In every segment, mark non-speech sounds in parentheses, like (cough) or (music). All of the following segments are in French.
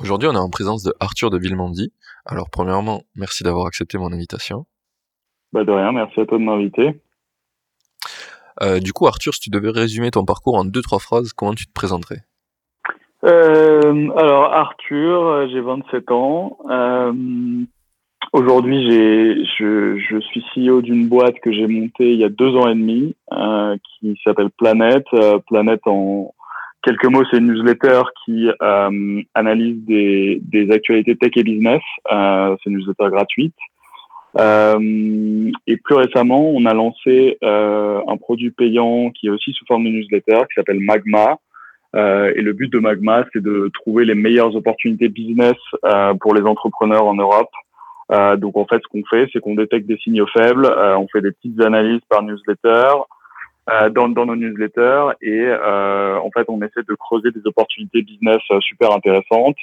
Aujourd'hui, on est en présence de Arthur de Villemandy. Alors, premièrement, merci d'avoir accepté mon invitation. Bah de rien, merci à toi de m'inviter. Euh, du coup, Arthur, si tu devais résumer ton parcours en deux, trois phrases, comment tu te présenterais? Euh, Alors, Arthur, euh, j'ai 27 ans. Euh, Aujourd'hui, je, je suis CEO d'une boîte que j'ai montée il y a deux ans et demi, qui s'appelle Planète. Planète, en quelques mots, c'est une newsletter qui euh, analyse des, actualités tech et business. Euh, c'est une newsletter gratuite. Euh, et plus récemment, on a lancé un produit payant qui est aussi sous forme de newsletter, qui s'appelle Magma. et le but de Magma, c'est de trouver les meilleures opportunités business pour les entrepreneurs en Europe. Donc en fait, ce qu'on fait, c'est qu'on détecte des signaux faibles, on fait des petites analyses par newsletter, dans, dans nos newsletters, et en fait, on essaie de creuser des opportunités business super intéressantes.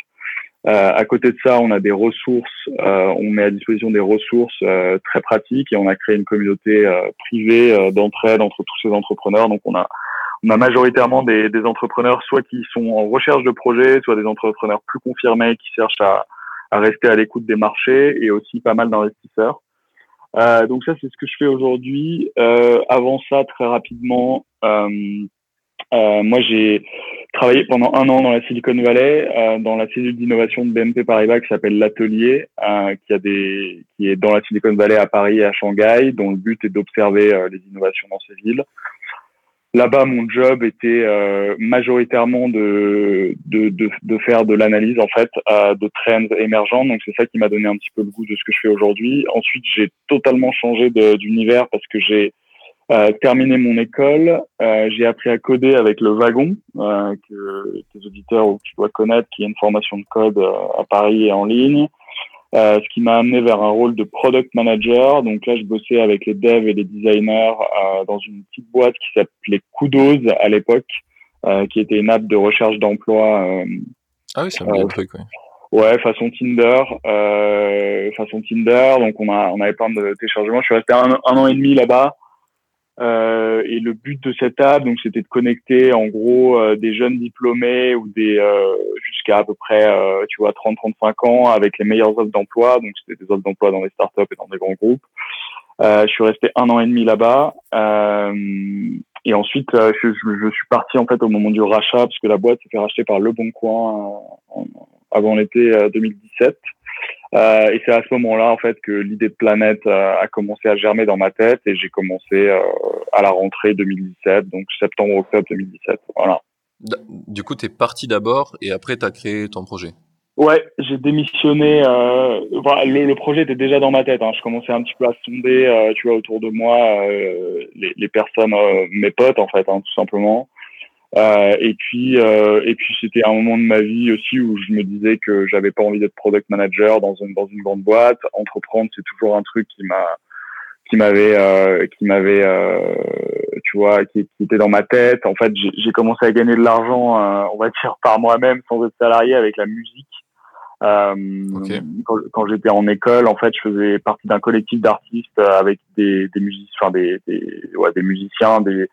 à côté de ça, on a des ressources, on met à disposition des ressources très pratiques et on a créé une communauté privée d'entraide entre tous ces entrepreneurs. Donc on a on a majoritairement des, des entrepreneurs soit qui sont en recherche de projets, soit des entrepreneurs plus confirmés qui cherchent à, à rester à l'écoute des marchés et aussi pas mal d'investisseurs. Euh, donc ça, c'est ce que je fais aujourd'hui. Euh, avant ça, très rapidement, euh, euh moi j'ai travaillé pendant un an dans la Silicon Valley, euh, dans la cellule d'innovation de BNP Paribas qui s'appelle l'Atelier, euh, qui qui est dans la Silicon Valley à Paris et à Shanghai, dont le but est d'observer les innovations dans ces villes. Là-bas, mon job était euh, majoritairement de, de, de, faire de l'analyse en fait euh, de trends émergents. Donc c'est ça qui m'a donné un petit peu le goût de ce que je fais aujourd'hui. Ensuite, j'ai totalement changé d'univers parce que j'ai euh, terminé mon école. Euh, j'ai appris à coder avec le wagon que tes auditeurs ou tu dois connaître, qui est une formation de code à Paris et en ligne. Euh, ce qui m'a amené vers un rôle de product manager. Donc là, je bossais avec les devs et les designers euh, dans une petite boîte qui s'appelait Kudos à l'époque, euh, qui était une app de recherche d'emploi. Euh, ah oui, c'est un bon truc, oui. Ouais, façon Tinder, façon Tinder. Donc on a on avait plein de téléchargements. Je suis resté un, un an et demi là-bas. Euh, et le but de cette app, donc, c'était de connecter en gros euh, des jeunes diplômés ou des euh, jusqu'à à peu près, tu vois, 30-35 ans avec les meilleures offres d'emploi. Donc, c'était des offres d'emploi dans les startups et dans des grands groupes. je suis resté un an et demi là-bas. et ensuite, je, je, suis parti en fait au moment du rachat parce que la boîte s'est fait racheter par Le Bon Coin avant l'été 2017. Euh, et c'est à ce moment-là, en fait, que l'idée de planète euh, a commencé à germer dans ma tête et j'ai commencé euh, à la rentrée 2017, donc septembre-octobre 2017. Voilà. Du coup, tu es parti d'abord et après, tu as créé ton projet. Ouais, j'ai démissionné. Euh, le, le, projet était déjà dans ma tête. Hein. Je commençais un petit peu à sonder, euh, tu vois, autour de moi, euh, les, les, personnes, mes potes, en fait, hein, tout simplement. Euh, et puis, euh, et puis c'était un moment de ma vie aussi où je me disais que j'avais pas envie d'être product manager dans une dans une grande boîte. Entreprendre, c'est toujours un truc qui m'a qui m'avait euh, qui m'avait euh, tu vois qui, qui, était dans ma tête. En fait, j'ai commencé à gagner de l'argent, euh, on va dire (laughs) par moi-même, sans être salarié, avec la musique. Euh, Quand, quand j'étais en école, en fait, je faisais partie d'un collectif d'artistes avec des, des musiciens, enfin des, des, ouais, des musiciens, des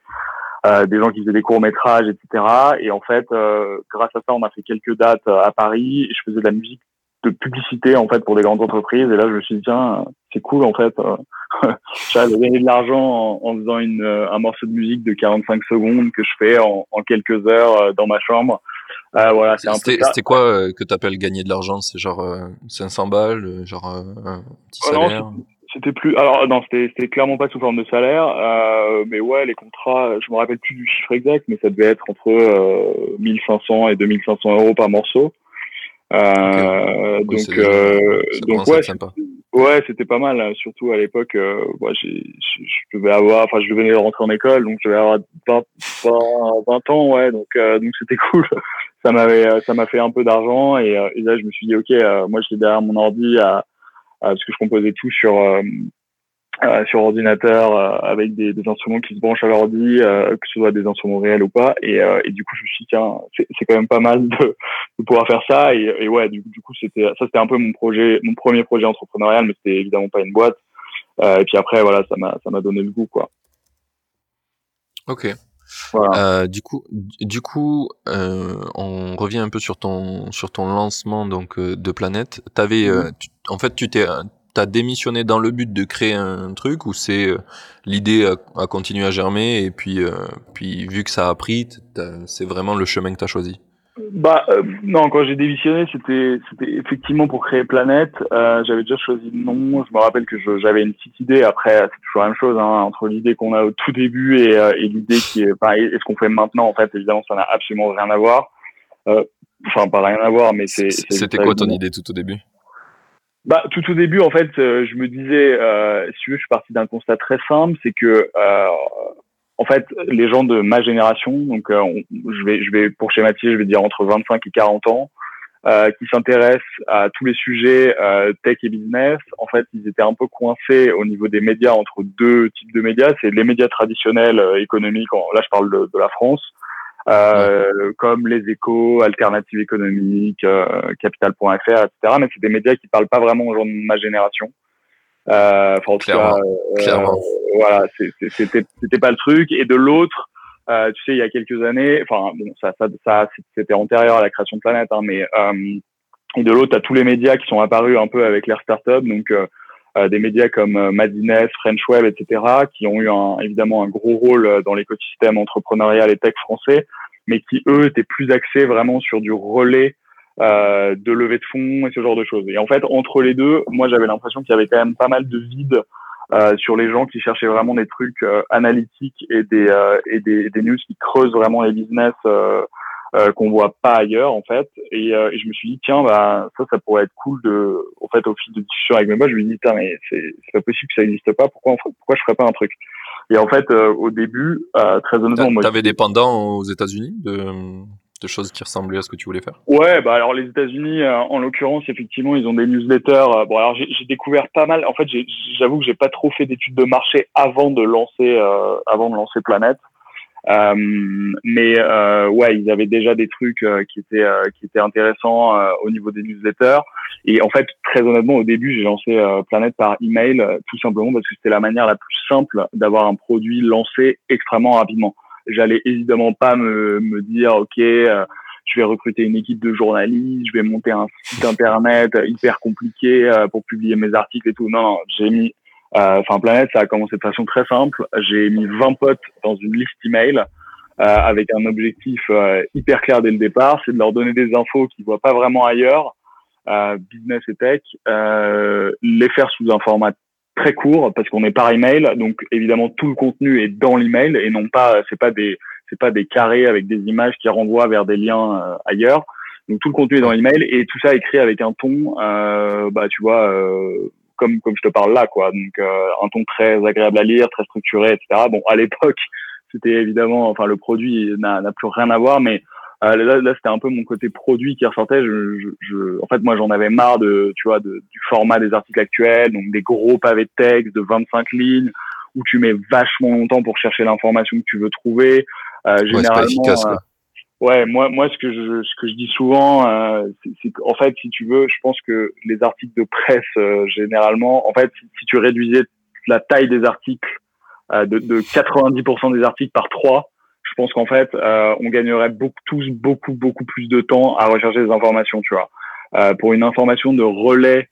euh, des gens qui faisaient des courts métrages, etc. Et en fait, euh, grâce à ça, on a fait quelques dates euh, à Paris. Je faisais de la musique de publicité en fait pour des grandes entreprises. Et là, je me suis dit tiens, c'est cool en fait. (laughs) J'avais gagné de l'argent en, faisant une, un morceau de musique de 45 secondes que je fais en, en quelques heures dans ma chambre. Euh, voilà, c'est C'était quoi que tu appelles gagner de l'argent? C'est genre 500 balles, genre un petit oh salaire? C'était plus, alors non, c'était clairement pas sous forme de salaire, euh, mais ouais, les contrats, je me rappelle plus du chiffre exact, mais ça devait être entre euh, 1500 et 2500 euros par morceau. Euh, donc, euh, donc ouais, ouais, c'était pas mal. Hein, surtout à l'époque, euh, ouais, j'ai, je devais avoir, enfin, je venais de rentrer en école, donc je devais avoir 20, 20, 20 ans, ouais. Donc, euh, donc c'était (laughs) cool. ça m'avait ça m'a fait un peu d'argent et, là je me suis dit ok moi j'étais derrière mon ordi à, parce que je composais tout sur euh, sur ordinateur euh, avec des, des, instruments qui se branchent à l'ordi, euh, que ce soit des instruments réels ou pas. Et, et du coup, je me suis dit, tiens, c'est quand même pas mal de, de pouvoir faire ça. Et, et ouais, du, du coup, c'était ça, c'était un peu mon projet, mon premier projet entrepreneurial, mais c'était évidemment pas une boîte. et puis après, voilà, ça m'a ça m'a donné le goût, quoi. Ok. Voilà. Euh, du coup, du coup, euh, on revient un peu sur ton sur ton lancement donc de Planète. T'avais, mmh. en fait, tu t'es t'as démissionné dans le but de créer un truc ou c'est euh, l'idée a, continué à germer et puis euh, puis vu que ça a pris, c'est vraiment le chemin que t'as choisi? Bah euh, non, quand j'ai démissionné, c'était c'était effectivement pour créer Planète. j'avais déjà choisi le nom. Je me rappelle que j'avais une petite idée. Après, c'est toujours la même chose hein, entre l'idée qu'on a au tout début et, et l'idée qui est, enfin, et, ce qu'on fait maintenant. En fait, évidemment, ça n'a absolument rien à voir. Enfin, pas rien à voir, mais c'est. C'était quoi ton idée tout au début? Bah, tout au début, en fait, euh, je me disais, euh, si tu veux, je suis parti d'un constat très simple, c'est que, euh, en fait, les gens de ma génération, donc euh, je vais, je vais pour schématiser, je vais dire entre 25 et 40 ans, qui s'intéressent à tous les sujets tech et business, en fait, ils étaient un peu coincés au niveau des médias entre deux types de médias. C'est les médias traditionnels économiques. Là, je parle de, de la France euh, comme les échos, Alternatives économiques, euh, Capital.fr, etc. Mais c'est des médias qui parlent pas vraiment aux gens de ma génération. Euh, enfin, en tout cas, euh, voilà, c'était pas le truc. Et de l'autre, euh, tu sais, il y a quelques années, enfin bon, ça, ça, ça c'était antérieur à la création de Planète, hein, mais euh, et de l'autre, à tous les médias qui sont apparus un peu avec l'ère startup, donc euh, des médias comme euh, Madines, French Web, etc., qui ont eu un, évidemment un gros rôle euh, dans l'écosystème entrepreneurial et tech français, mais qui eux étaient plus axés vraiment sur du relais euh, de levée de fonds et ce genre de choses. Et en fait, entre les deux, moi j'avais l'impression qu'il y avait quand même pas mal de vide euh, sur les gens qui cherchaient vraiment des trucs analytiques et des, et des, des news qui creusent vraiment les business euh, qu'on voit pas ailleurs en fait. Et, euh, et, je me suis dit tiens bah ça ça pourrait être cool de en fait au fil de discussion avec mes boss je me dis tiens mais c'est c'est pas possible que ça n'existe pas pourquoi pourquoi je ferais pas un truc? Et en fait euh, au début très honnêtement moi t'avais des pendants aux États-Unis de de choses qui ressemblaient à ce que tu voulais faire Ouais, bah alors les États-Unis, en l'occurrence, effectivement, ils ont des newsletters. bon, alors j'ai découvert pas mal. En fait, j'avoue que j'ai pas trop fait d'études de marché avant de lancer, avant de lancer Planète. Euh, mais euh, ouais, ils avaient déjà des trucs euh, qui étaient qui étaient intéressants au niveau des newsletters. Et en fait, très honnêtement, au début, j'ai lancé Planète par email, tout simplement parce que c'était la manière la plus simple d'avoir un produit lancé extrêmement rapidement. J'allais évidemment pas me, me dire, ok, je vais recruter une équipe de journalistes, je vais monter un site internet hyper compliqué pour publier mes articles et tout. Non, j'ai mis euh, enfin, Planète, ça a commencé de façon très simple. J'ai mis 20 potes dans une liste email euh, avec un objectif euh, hyper clair dès le départ, c'est de leur donner des infos qu'ils voient pas vraiment ailleurs, business et tech, les faire sous un format très court parce qu'on est par email, donc évidemment tout le contenu est dans l'email et non pas c'est pas des c'est pas des carrés avec des images qui renvoient vers des liens ailleurs. Donc tout le contenu est dans l'email et tout ça écrit avec un ton, bah tu vois, comme comme je te parle là, quoi. Donc euh, un ton très agréable à lire, très structuré, etc. Bon, à l'époque, (laughs) c'était évidemment, enfin le produit n'a plus rien à voir, mais euh, là, là c'était un peu mon côté produit qui ressortait. Je, je, je en fait, moi, j'en avais marre de, tu vois, de, du format des articles actuels, donc des gros pavés de texte de 25 lignes où tu mets vachement longtemps pour chercher l'information que tu veux trouver. Euh, généralement, efficace, quoi. Ouais, moi, moi, ce que je, ce que je dis souvent, euh, c'est qu'en fait, si tu veux, je pense que les articles de presse, euh, généralement, en fait, si, tu réduisais la taille des articles euh, de, de 90% des articles par 3, je pense qu'en fait, euh, on gagnerait beaucoup, tous beaucoup, beaucoup plus de temps à rechercher des informations, tu vois. pour une information de relais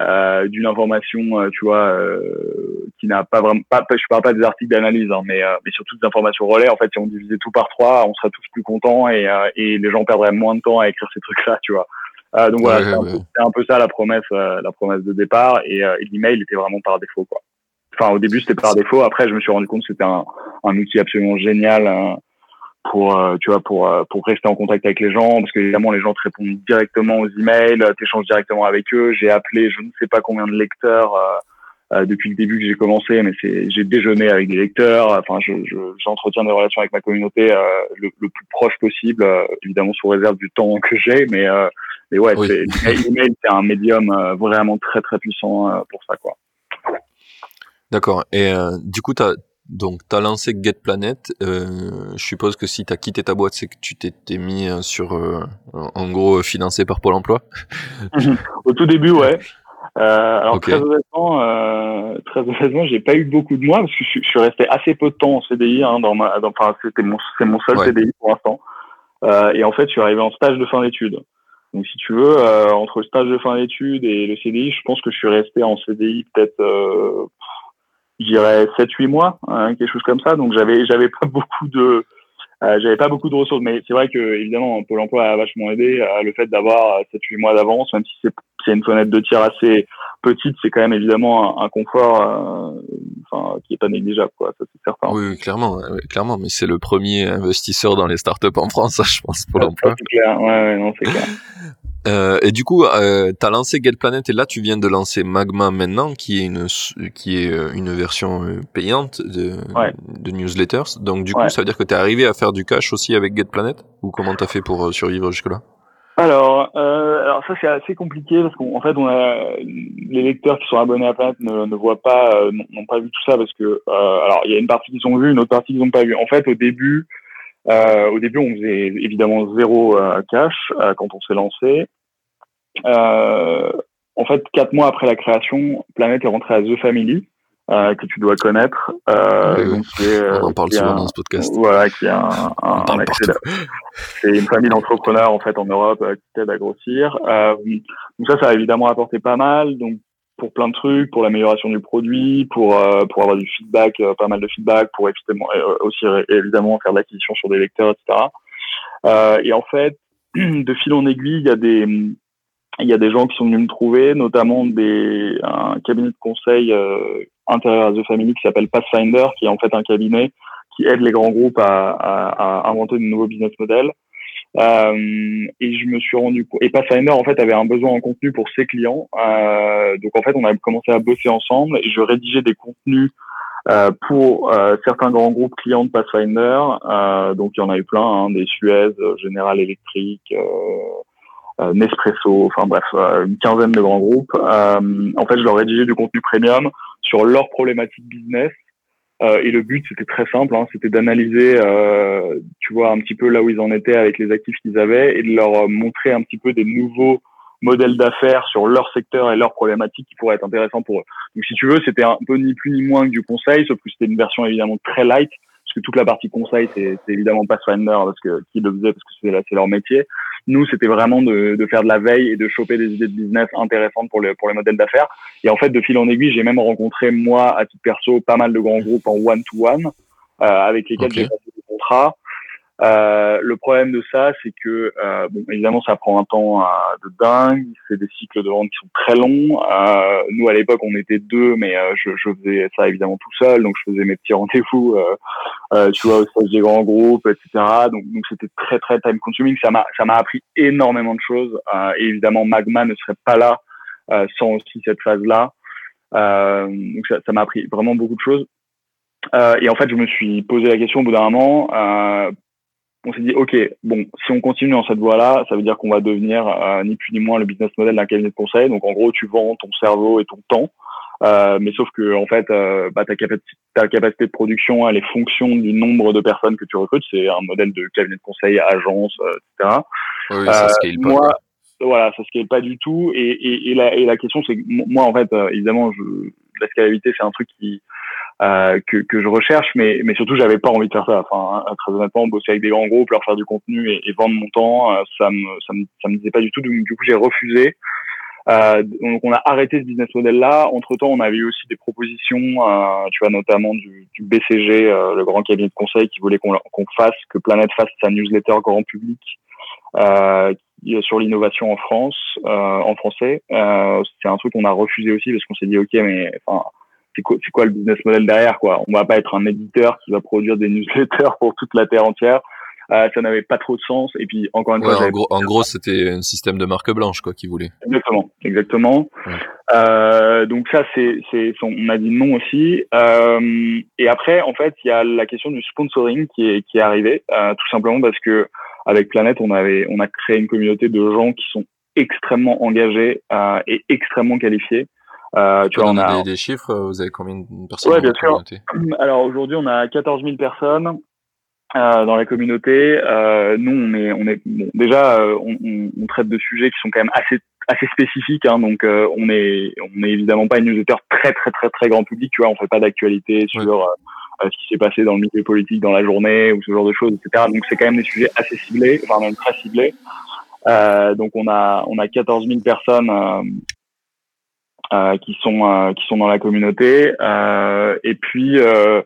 euh, d'une information, euh, tu vois, euh, qui n'a pas vraiment, pas, je parle pas des articles d'analyse, hein, mais, mais surtout des informations relais. En fait, si on divisait tout par trois, on serait tous plus contents et, et les gens perdraient moins de temps à écrire ces trucs-là, tu vois. donc voilà, c'est un, peu ça la promesse, la promesse de départ. Et, et l'email était vraiment par défaut, quoi. Enfin, au début, c'était par défaut. Après, je me suis rendu compte que c'était un, un outil absolument génial. Hein, pour euh, tu vois pour euh, pour rester en contact avec les gens parce que évidemment les gens te répondent directement aux emails, tu échanges directement avec eux. J'ai appelé je ne sais pas combien de lecteurs depuis le début que j'ai commencé, mais c'est j'ai déjeuné avec des lecteurs. Enfin, je, j'entretiens des relations avec ma communauté le, le, plus proche possible, évidemment sous réserve du temps que j'ai, mais mais ouais, c'est l'email c'est un médium vraiment très très puissant pour ça quoi. D'accord. Et du coup, tu as donc, as lancé GetPlanet. Euh, je suppose que si tu as quitté ta boîte, c'est que tu t'es mis euh, sur, euh, en gros, financé par Pôle emploi (laughs) Au tout début, ouais. Euh, alors, très honnêtement, euh, très honnêtement, j'ai pas eu beaucoup de mois parce que je, suis resté assez peu de temps en CDI. Hein, dans ma, enfin, c'était mon, c'est mon seul CDI pour l'instant. et en fait, je suis arrivé en stage de fin d'études. Donc, si tu veux, entre le stage de fin d'études et le CDI, je pense que je suis resté en CDI peut-être je dirais 7-8 mois, hein, quelque chose comme ça. Donc j'avais j'avais pas beaucoup de euh, j'avais pas beaucoup de ressources, mais c'est vrai que évidemment Pôle Emploi a vachement aidé euh, le fait d'avoir 7-8 mois d'avance, même si c'est c'est une fenêtre de tir assez petite, c'est quand même évidemment un, confort, euh, enfin qui est pas négligeable, quoi. Ça c'est certain. Oui, clairement, clairement, mais c'est le premier investisseur dans les startups en France, je pense, Pôle Emploi. C'est clair, ouais, ouais, non, c'est clair. (laughs) Euh, et du coup, euh, tu as lancé GetPlanet et là tu viens de lancer Magma maintenant, qui est une qui est euh, une version euh, payante de, de newsletters. Donc du coup, ça veut dire que tu es arrivé à faire du cash aussi avec GetPlanet ou comment tu as fait pour survivre jusque-là? Alors, euh, alors ça c'est assez compliqué parce qu'en fait on a les lecteurs qui sont abonnés à Planet ne, ne voient pas, n'ont pas vu tout ça parce que alors il y a une partie qu'ils ont vu, une autre partie qu'ils n'ont pas vu. En fait, au début, euh, au début, on faisait évidemment zéro euh, cash euh, quand on s'est lancé. en fait, quatre mois après la création, Planète est rentré à The Family, que tu dois connaître. donc on en parle souvent dans ce podcast. Voilà, qui est un, un, C'est une famille d'entrepreneurs en fait en Europe qui t'aide à grossir. donc ça, ça a évidemment apporté pas mal. Donc pour plein de trucs, pour l'amélioration du produit, pour euh, pour avoir du feedback, euh, pas mal de feedback, pour évidemment euh, aussi évidemment faire de l'acquisition sur des lecteurs, etc. et en fait, (clears throat) de fil en aiguille, il y a des il y a des gens qui sont venus me trouver, notamment des un cabinet de conseil intérieur à The Family qui s'appelle Pathfinder, qui est en fait un cabinet qui aide les grands groupes à, à, à inventer de nouveaux business models. Euh, et je me suis rendu. Et Pathfinder en fait avait un besoin en contenu pour ses clients. Euh, donc en fait, on a commencé à bosser ensemble et je rédigeais des contenus euh, pour euh, certains grands groupes clients de Pathfinder. Euh, donc il y en a eu plein, hein, des Suez, General Electric. Nespresso, enfin bref, une quinzaine de grands groupes. en fait, je leur rédigeais du contenu premium sur leurs problématiques business et le but, c'était très simple, hein, c'était d'analyser, euh, tu vois, un petit peu là où ils en étaient avec les actifs qu'ils avaient et de leur euh, montrer un petit peu des nouveaux modèles d'affaires sur leur secteur et leurs problématiques qui pourraient être intéressants pour eux. Donc, si tu veux, c'était un peu ni plus ni moins que du conseil, sauf que c'était une version évidemment très light, parce que toute la partie conseil, c'est évidemment pas Pathfinder, parce que qui le faisait, parce que c'est leur métier. Nous, c'était vraiment de, de, faire de la veille et de choper des idées de business intéressantes pour, les pour les modèles d'affaires. Et en fait, de fil en aiguille, j'ai même rencontré, moi, à titre perso, pas mal de grands groupes en one-to-one, euh, avec lesquels j'ai passé des contrats. Euh, le problème de ça, c'est que euh, bon, évidemment, ça prend un temps euh, de dingue. C'est des cycles de vente qui sont très longs. Euh, nous, à l'époque, on était deux, mais euh, je, je, faisais ça évidemment tout seul. Donc, je faisais mes petits rendez-vous, tu vois, au stage des grands groupes, etc. Donc, donc c'était très très time consuming. Ça m'a ça m'a appris énormément de choses. et évidemment, Magma ne serait pas là sans aussi cette phase-là. donc, ça m'a appris vraiment beaucoup de choses. Euh, et en fait, je me suis posé la question au bout d'un moment, euh, on s'est dit, OK, bon, si on continue dans cette voie-là, ça veut dire qu'on va devenir euh, ni plus ni moins le business model d'un cabinet de conseil. Donc, en gros, tu vends ton cerveau et ton temps. Euh, mais sauf que, en fait, euh, bah, ta, capacité, ta capacité de production, elle est fonction du nombre de personnes que tu recrutes. C'est un modèle de cabinet de conseil, agence, etc. Oui, ça scale pas. Moi, voilà, ça scale pas du tout. Et, et, et, la, et la question, c'est que moi, en fait, évidemment, je, la scalabilité, c'est un truc qui, euh, que, que, je recherche, mais, mais surtout, j'avais pas envie de faire ça. Enfin, hein, très honnêtement, bosser avec des grands groupes, leur faire du contenu et, et vendre mon temps, euh, ça me, ça me, ça me disait pas du tout. Donc, du coup, j'ai refusé. Euh, donc, on a arrêté ce business model-là. Entre temps, on avait eu aussi des propositions, euh, tu vois, notamment du, du BCG, euh, le grand cabinet de conseil, qui voulait qu'on qu'on fasse, que Planète fasse sa newsletter grand public sur l'innovation en France, en français. c'est un truc qu'on a refusé aussi parce qu'on s'est dit, ok, mais enfin c'est quoi, quoi, le business model derrière quoi On va pas être un éditeur qui va produire des (laughs) newsletters pour toute la terre entière. ça n'avait pas trop de sens. Et puis encore une fois, en gros, en gros, c'était un système de marque blanche quoi qu'ils voulaient. Exactement, exactement. donc ça, c'est, c'est, on a dit non aussi. et après, en fait, il y a la question du sponsoring qui est qui est arrivée, tout simplement parce que avec Planète, on avait, on a créé une communauté de gens qui sont extrêmement engagés euh, et extrêmement qualifiés. Euh, tu vois, on a des, des, chiffres. Vous avez combien de personnes ouais, bien sûr. (clears throat) Alors aujourd'hui, on a 14 000 personnes euh, dans la communauté. Euh, nous, on est, on est bon, déjà, euh, on, on, traite de sujets qui sont quand même assez assez spécifiques. Hein, donc, euh, on est on est évidemment pas une newsletter très très très très grand public. Tu vois, on fait pas d'actualité sur ce qui s'est passé dans le milieu politique dans la journée ou ce genre de choses, etc. Donc, c'est quand même des sujets assez ciblés, enfin même très ciblés. Euh, donc on a on a 14 000 personnes euh, euh, qui sont qui sont dans la communauté. et puis et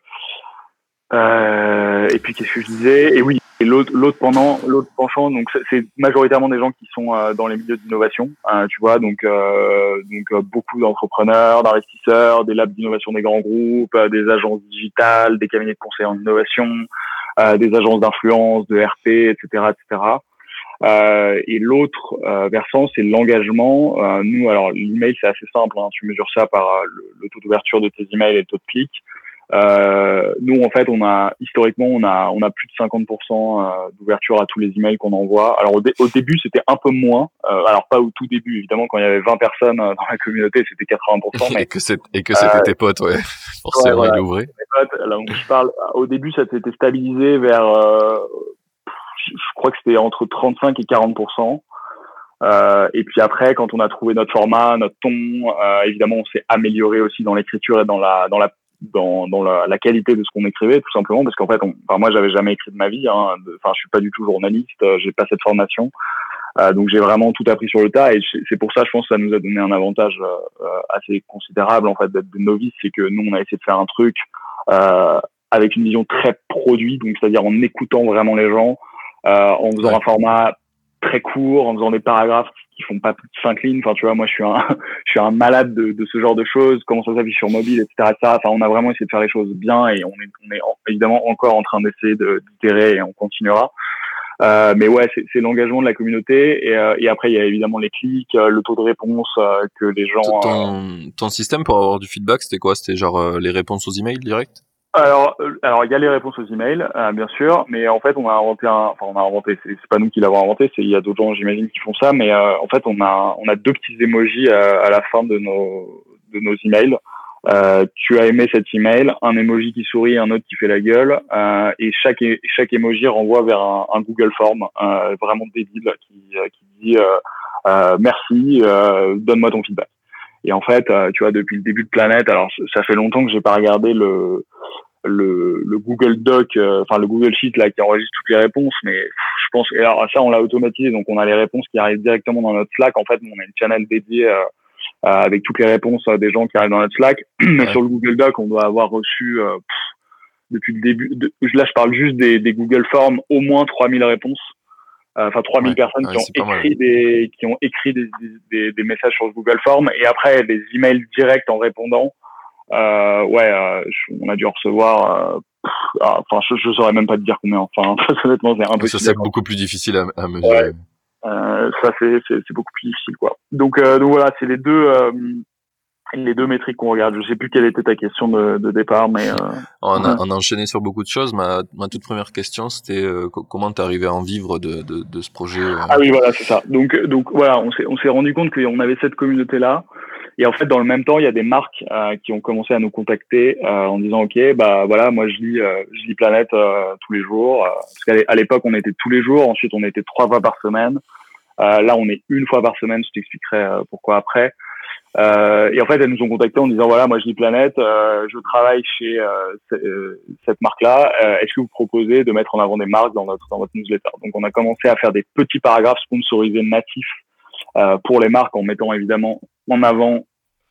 puis qu'est-ce que je disais? Et oui, et l'autre l'autre pendant l'autre penchant donc c'est majoritairement des gens qui sont dans les milieux d'innovation tu vois donc donc beaucoup d'entrepreneurs d'investisseurs des labs d'innovation des grands groupes des agences digitales des cabinets de conseil en innovation des agences d'influence de RP etc etc euh, et l'autre euh, versant, c'est l'engagement. Euh, nous, alors l'email, c'est assez simple. Hein, tu mesures ça par le, le, taux d'ouverture de tes emails et le taux de clic. nous, en fait, on a historiquement, on a on a plus de 50% d'ouverture à tous les emails qu'on envoie. Alors au, au début, c'était un peu moins. alors pas au tout début, évidemment, quand il y avait 20 personnes dans la communauté, c'était 80%. (laughs) Mais, et que c'était tes potes, ouais. (laughs) Forcément, ouais, voilà, Alors, je parle. Au début, ça s'était stabilisé vers je crois que c'était entre 35 et 40% euh, et puis après, quand on a trouvé notre format, notre ton, euh, évidemment, on s'est amélioré aussi dans l'écriture et dans la dans la dans, la, la qualité de ce qu'on écrivait, tout simplement, parce qu'en fait, on, enfin, moi, j'avais jamais écrit de ma vie. Hein, enfin, je suis pas du tout journaliste, euh, j'ai pas cette formation, euh, donc j'ai vraiment tout appris sur le tas. Et c'est pour ça, je pense, que ça nous a donné un avantage euh, assez considérable en fait d'être des novices, c'est que nous, on a essayé de faire un truc avec une vision très produit, donc c'est-à-dire en écoutant vraiment les gens, euh, en faisant un format très court, en faisant des paragraphes qui font pas plus de 5 lignes. Enfin, tu vois, moi, je suis un, (laughs) je suis un malade de, de ce genre de choses. Comment ça s'affiche sur mobile, etc., Enfin, on a vraiment essayé de faire les choses bien et on est, on est évidemment encore en train d'essayer d'itérer et on continuera. Euh, mais ouais, c'est l'engagement de la communauté et, euh, et, après il y a évidemment les clics, euh, le taux de réponse euh, que les gens. Ton, ton système pour avoir du feedback, c'était quoi? C'était genre les réponses aux emails directs alors, euh, alors il y a les réponses aux emails, euh, bien sûr, mais en fait on a inventé un, enfin on a inventé, c'est pas nous qui l'avons inventé, c'est il y a d'autres gens j'imagine qui font ça, mais euh, en fait on a on a deux petits emojis à, la fin de nos de nos emails. tu as aimé cet email, un emoji qui sourit, un autre qui fait la gueule, et chaque chaque emoji renvoie vers un, un Google Form vraiment débile qui qui dit merci, donne-moi ton feedback. Et en fait, tu vois, depuis le début de Planète, alors ça fait longtemps que j'ai pas regardé le le, le Google Doc, euh, enfin le Google Sheet là qui enregistre toutes les réponses, mais je pense et alors ça on l'a automatisé, donc on a les réponses qui arrivent directement dans notre Slack. En fait, on a une channel dédiée euh, avec toutes les réponses euh, des gens qui arrivent dans notre Slack. (clears throat) Mais sur le Google Doc, on doit avoir reçu depuis le début. De, là, je parle juste des, des Google Forms, au moins 3000 réponses. Enfin, 3000 personnes qui, ont écrit des, qui ont écrit des, des, des, messages sur Google Forms et après des emails directs en répondant euh, ouais, euh, on a dû recevoir. Euh, ah, enfin, je, je saurais même pas te dire combien. Enfin, (laughs) honnêtement, c'est impossible. Ça, c'est beaucoup plus difficile à, à mesurer. Euh, ça, c'est, c'est, beaucoup plus difficile, quoi. Donc, donc voilà, c'est les deux les deux métriques qu'on regarde. Je sais plus quelle était ta question de, de départ, mais euh, on, a, on, a, enchaîné sur beaucoup de choses. Ma, ma toute première question, c'était euh, comment t'es arrivé à en vivre de, de, de ce projet Ah oui, voilà, c'est ça. Donc, donc voilà, on s'est on s'est rendu compte qu'on avait cette communauté là, et en fait, dans le même temps, il y a des marques euh, qui ont commencé à nous contacter euh, en disant OK, bah voilà, moi je lis, euh, je lis Planète tous les jours. parce qu'à l'époque, on était tous les jours. Ensuite, on était trois fois par semaine. là, on est une fois par semaine. Je t'expliquerai pourquoi après. et en fait, elles nous ont contactés en disant voilà, moi je lis Planète, je travaille chez cette marque-là. Est-ce que vous proposez de mettre en avant des marques dans notre votre newsletter? Donc, on a commencé à faire des petits paragraphes sponsorisés natifs euh, pour les marques en mettant évidemment en avant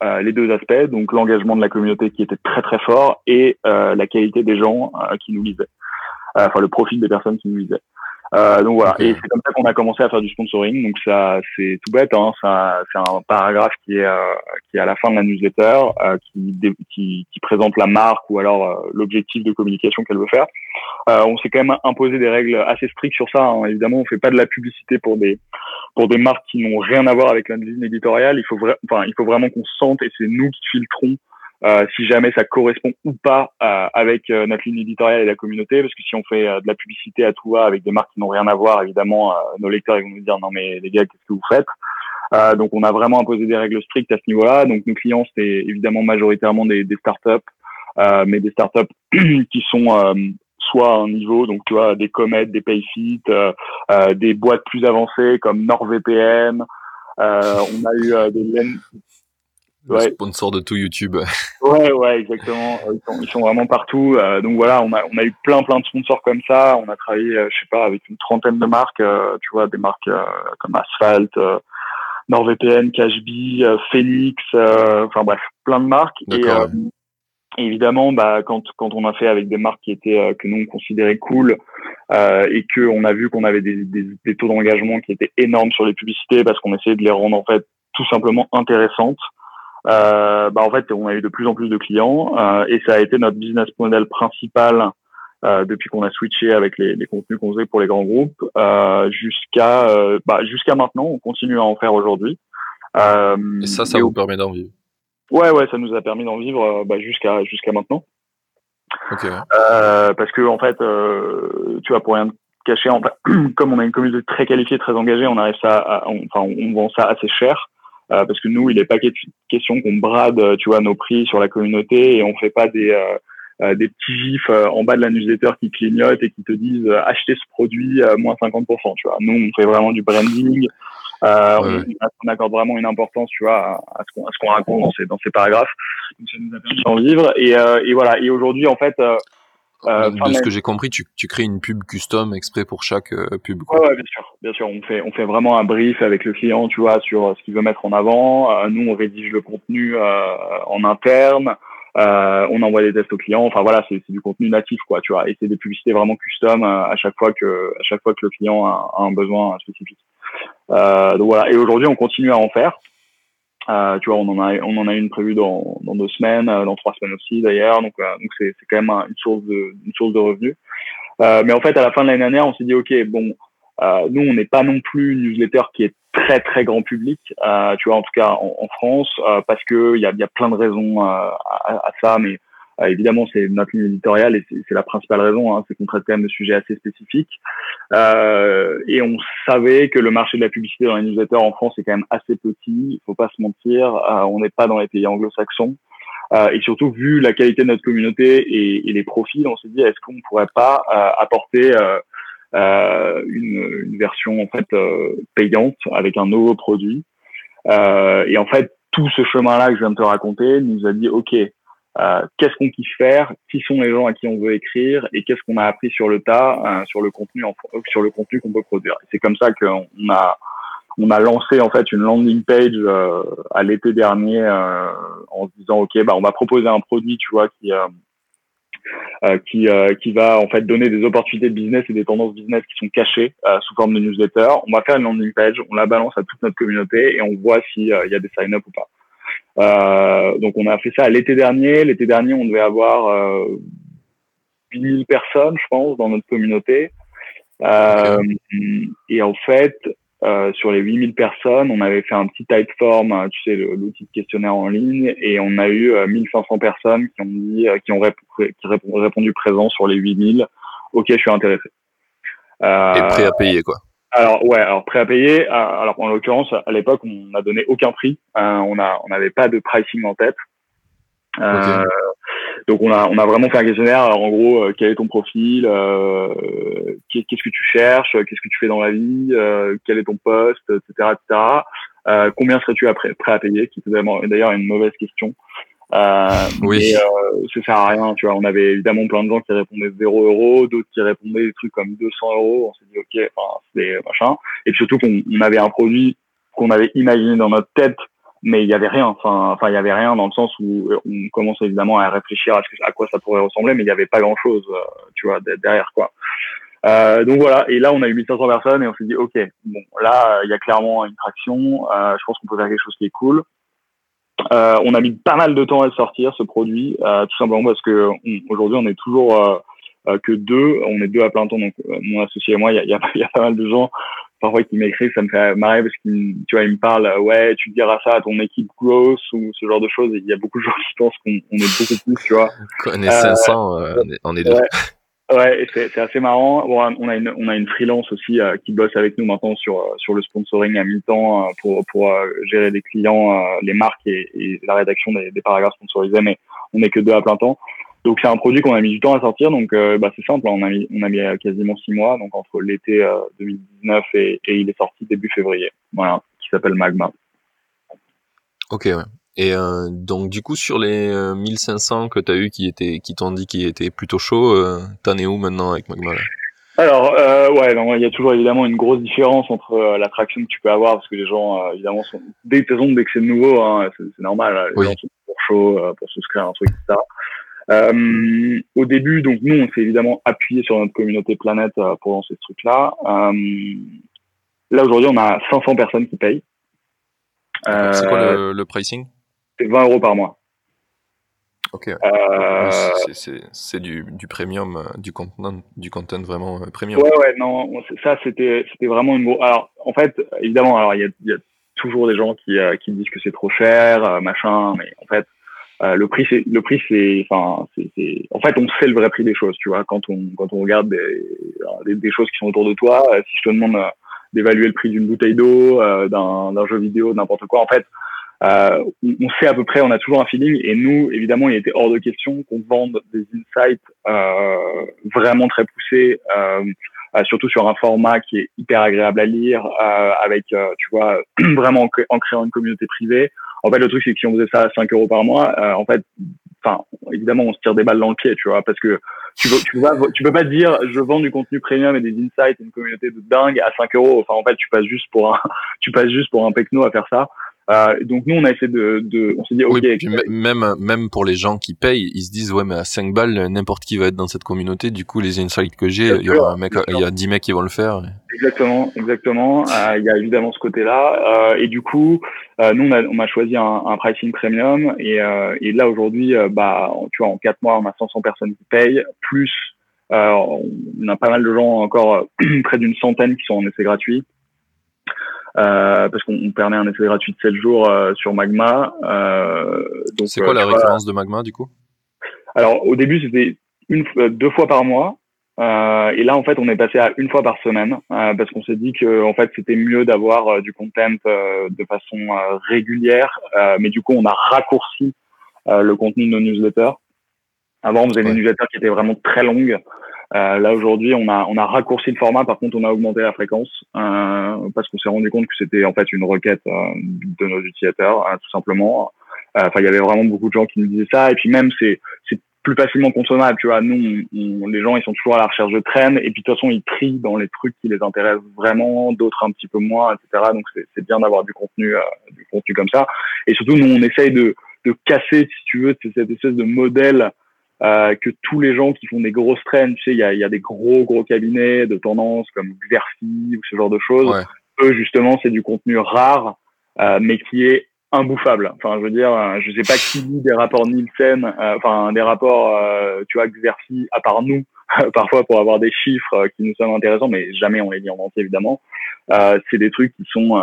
euh, les deux aspects, donc l'engagement de la communauté qui était très très fort et euh, la qualité des gens qui nous lisaient, enfin le profil des personnes qui nous lisaient. Euh, donc voilà, et c'est comme ça qu'on a commencé à faire du sponsoring. Donc ça, c'est tout bête, hein, c'est un paragraphe qui est euh, qui est à la fin de la newsletter, euh, qui, qui, qui présente la marque ou alors euh, l'objectif de communication qu'elle veut faire. on s'est quand même imposé des règles assez strictes sur ça. Hein. Évidemment, on fait pas de la publicité pour des pour des marques qui n'ont rien à voir avec la ligne éditoriale. Il faut enfin, il faut vraiment qu'on se sente et c'est nous qui filtrons euh, si jamais ça correspond ou pas euh, avec euh, notre ligne éditoriale et la communauté, parce que si on fait de la publicité à tout va avec des marques qui n'ont rien à voir, évidemment, nos lecteurs ils vont nous dire non mais les gars, qu'est-ce que vous faites? Donc on a vraiment imposé des règles strictes à ce niveau-là. Donc nos clients c'était évidemment majoritairement des, des startups, mais des startups (clears throat) qui sont soit à un niveau, donc tu vois, des Comet, des Payfit, des boîtes plus avancées comme NordVPN. Euh, on a eu des, le sponsor de tout YouTube. (laughs) ouais, ouais, exactement. Ils sont, ils sont vraiment partout. Euh, donc voilà, on a, on a eu plein, plein de sponsors comme ça. On a travaillé, euh, je sais pas, avec une trentaine de marques. Euh, tu vois, des marques comme Asphalt, NordVPN, Cashbee, Phoenix. Enfin bref, plein de marques. Et évidemment, bah, quand, quand on a fait avec des marques qui étaient que nous on considérait cool et que on a vu qu'on avait des, des, des taux d'engagement qui étaient énormes sur les publicités parce qu'on essayait de les rendre en fait tout simplement intéressantes euh, bah en fait, on a eu de plus en plus de clients euh, et ça a été notre business model principal euh, depuis qu'on a switché avec les, les contenus qu'on faisait pour les grands groupes euh, jusqu'à euh, bah, jusqu'à maintenant. On continue à en faire aujourd'hui. et ça, ça vous permet d'en vivre Ouais, ouais, ça nous a permis d'en vivre bah, jusqu'à jusqu'à maintenant. Okay. parce que en fait, tu vois, pour rien cacher, en (clears throat) comme on a une communauté très qualifiée, très engagée, on arrive ça, à, enfin, on vend ça assez cher. Euh, parce que nous, il n'est pas question qu'on brade, euh, tu vois, nos prix sur la communauté et on fait pas des euh, des petits gifs en bas de la newsletter qui clignotent et qui te disent achetez ce produit moins 50%. Tu vois, nous on fait vraiment du branding. Euh, on, accorde vraiment une importance, tu vois, à, ce qu'on qu'on raconte dans ces dans ces paragraphes. Donc ça nous a permis d'en vivre et, et voilà. Et aujourd'hui, en fait, euh, de ce que j'ai compris, tu, tu, crées une pub custom exprès pour chaque euh, pub. Quoi. Ouais, bien sûr, bien sûr. On fait, on fait vraiment un brief avec le client, tu vois, sur ce qu'il veut mettre en avant. Euh, nous, on rédige le contenu en interne. on envoie des tests aux clients. Enfin voilà, c'est du contenu natif, quoi, tu vois. Et c'est des publicités vraiment custom à chaque fois que, à chaque fois que le client a, a un besoin spécifique. donc voilà. Et aujourd'hui, on continue à en faire. Euh, tu vois, on en a, on en a une prévue dans, dans deux semaines, euh, dans trois semaines aussi d'ailleurs. Donc, euh, donc c'est, c'est quand même une source de, une source de revenus. Euh, mais en fait, à la fin de l'année dernière, on s'est dit, ok, bon, nous, on n'est pas non plus une newsletter qui est très très grand public. tu vois, en tout cas en, en France, parce que il y a, y a plein de raisons à, à, ça, mais euh, évidemment, c'est notre ligne éditoriale et c'est la principale raison, hein, c'est qu'on traite quand même de sujets assez spécifiques. Euh, et on savait que le marché de la publicité dans les newsletters en France est quand même assez petit, il faut pas se mentir, euh, on n'est pas dans les pays anglo-saxons. Euh, et surtout, vu la qualité de notre communauté et, et les profils, on s'est dit, est-ce qu'on pourrait pas apporter une, une, version en fait payante avec un nouveau produit? Et en fait, tout ce chemin-là que je viens de te raconter nous a dit, OK, euh, qu'est-ce qu'on kiffe faire, qui sont les gens à qui on veut écrire? Et qu'est-ce qu'on a appris sur le tas, euh, sur le contenu, en, sur le contenu qu'on peut produire? C'est comme ça qu'on a on a lancé en fait une landing page euh, à l'été dernier en se disant ok bah on va proposer un produit tu vois qui qui qui va en fait donner des opportunités de business et des tendances business qui sont cachées sous forme de newsletter. On va faire une landing page, on la balance à toute notre communauté et on voit s'il y a des sign-up ou pas. Euh, donc on a fait ça l'été dernier. L'été dernier, on devait avoir euh, 8000 personnes, je pense, dans notre communauté. Euh, Et en fait, euh, sur les 8000 personnes, on avait fait un petit form, tu sais, l'outil de questionnaire en ligne, et on a eu 1500 euh, personnes qui ont dit, qui ont répondu présent sur les 8000. Ok, je suis intéressé. Euh, et prêt à payer, quoi. Alors ouais, alors prêt à payer. Euh, alors en l'occurrence, à l'époque, on n'a donné aucun prix. Euh, on a, on n'avait pas de pricing en tête. Euh, donc on a, on a vraiment fait un questionnaire. Alors, en gros, euh, quel est ton profil euh, Qu'est-ce que tu cherches Qu'est-ce que tu fais dans la vie Quel est ton poste, etc., etc. combien serais-tu prêt, prêt à payer Qui est d'ailleurs une mauvaise question. Euh, oui. Mais euh, ça sert à rien, tu vois. On avait évidemment plein de gens qui répondaient 0 euros, d'autres qui répondaient des trucs comme 200 euros. On s'est dit ok, enfin c'est machin. Et puis surtout qu'on on avait un produit qu'on avait imaginé dans notre tête, mais il y avait rien. Enfin, enfin il y avait rien dans le sens où euh, on commence évidemment à réfléchir à, ce à quoi ça pourrait ressembler, mais il y avait pas grand chose, euh, tu vois, derrière quoi. donc voilà, et là on a eu 1500 personnes et on s'est dit ok, bon là il y a clairement une traction, je pense qu'on peut faire quelque chose qui est cool. On a mis pas mal de temps à sortir ce produit, tout simplement parce que aujourd'hui on est toujours que deux, on est deux à plein temps, donc mon associé et moi, il y a, y, a, (laughs) y a, pas mal de gens parfois qui m'écrivent, ça me fait marrer parce qu'ils, tu vois, ils me parlent, ouais, tu diras ça à ton équipe grosse ou ce genre de choses. il y a beaucoup de gens qui pensent qu'on on est beaucoup plus, tu vois. On est 500, euh, on est deux. Ouais. (laughs) c'est assez marrant. Bon, on a une on a une freelance aussi euh, qui bosse avec nous maintenant sur euh, sur le sponsoring à mi-temps pour pour gérer les clients, les marques et, la rédaction des, des, paragraphes sponsorisés. Mais on est que deux à plein temps. Donc c'est un produit qu'on a mis du temps à sortir, donc euh, bah, c'est simple, on a mis on a mis euh, quasiment six mois, donc entre l'été 2019 euh, et, et, il est sorti début février, voilà, qui s'appelle Magma. Ok, ouais. Et donc du coup sur les 1500 que tu as eu qui étaient qui t'ont dit qu'ils étaient plutôt chauds, t'en es où maintenant avec Magma Alors ouais, il y a toujours évidemment une grosse différence entre l'attraction que tu peux avoir parce que les gens évidemment sont dès, dès que c'est nouveau, hein, c'est normal, les gens sont pour chaud pour souscrire un truc etc. Euh, au début, donc nous, on s'est évidemment appuyé sur notre communauté planète euh, pour lancer ce truc-là. Euh, là, aujourd'hui, on a 500 personnes qui payent. c'est quoi le, le pricing? C'est 20 euros par mois. Ok. c'est du, du premium, du content, du content vraiment premium. Ouais, ouais, non, ça c'était vraiment une. Alors, en fait, évidemment, alors il y a, y a, toujours des gens qui qui disent que c'est trop cher, machin, mais en fait, euh, le prix, c'est le prix, c'est, enfin, c'est, en fait, on sait le vrai prix des choses, tu vois. Quand on quand on regarde des, des, choses qui sont autour de toi, euh, si je te demande euh, d'évaluer le prix d'une bouteille d'eau, d'un jeu vidéo, n'importe quoi, en fait, on sait à peu près, on a toujours un feeling. Et nous, évidemment, il était hors de question qu'on vende des insights vraiment très poussés. surtout sur un format qui est hyper agréable à lire, avec, tu vois, (clears throat) vraiment en créant une communauté privée. En fait, le truc, c'est que si on faisait ça à 5 euros par mois, euh, en fait, enfin, évidemment, on se tire des balles dans le pied, tu vois, parce que tu peux, tu, peux tu peux pas dire, je vends du contenu premium et des insights, une communauté de dingue à 5 euros. Enfin, en fait, tu passes juste pour un, (laughs) tu passes juste pour un pecno à faire ça. Euh, donc nous on a essayé de, de on s'est dit ok. même même pour les gens qui payent, ils se disent ouais mais à 5 balles n'importe qui va être dans cette communauté. Du coup les insights que j'ai, il y aura un mec, il y a 10 mecs qui vont le faire. Exactement, exactement. Euh, il y a évidemment ce côté-là euh, et du coup euh, nous on a, on a choisi un, un pricing premium et, euh, et là aujourd'hui bah tu vois en 4 mois on a 500 personnes qui payent plus on a pas mal de gens encore (clears throat) près d'une centaine qui sont en essai gratuit. Euh, parce qu'on permet un essai gratuit de 7 jours euh, sur Magma. Euh, c'est quoi la récurrence de Magma du coup? Alors au début c'était une deux fois par mois. et là, en fait, on est passé à une fois par semaine parce qu'on s'est dit que, en fait, c'était mieux d'avoir du content de façon régulière. mais du coup, on a raccourci le contenu de nos newsletters. Avant, on faisait des newsletters qui étaient vraiment très longues. Euh, là aujourd'hui, on a on a raccourci le format. Par contre, on a augmenté la fréquence euh, parce qu'on s'est rendu compte que c'était en fait une requête euh, de nos utilisateurs, hein, tout simplement. Euh, enfin, il y avait vraiment beaucoup de gens qui nous disaient ça. Et puis même, c'est c'est plus facilement consommable. Tu vois, nous, les gens, ils sont toujours à la recherche de trends. Et puis de toute façon, ils trient dans les trucs qui les intéressent vraiment, d'autres un petit peu moins, etc. Donc c'est bien d'avoir du contenu du contenu comme ça. Et surtout, nous, on essaye de de casser, si tu veux, cette espèce de modèle euh, que tous les gens qui font des grosses trends, tu sais, il y a, y a, des gros gros cabinets de tendance comme Xerfi ou ce genre de choses. Eux justement, c'est du contenu rare, euh, mais qui est imbouffable. Enfin, je veux dire, euh, je sais pas qui lit des rapports Nielsen, euh, enfin des rapports, tu vois, Xerfi, à part nous, (laughs) parfois pour avoir des chiffres qui nous sont intéressants, mais jamais on les lit en entier évidemment. Euh, c'est des trucs qui sont,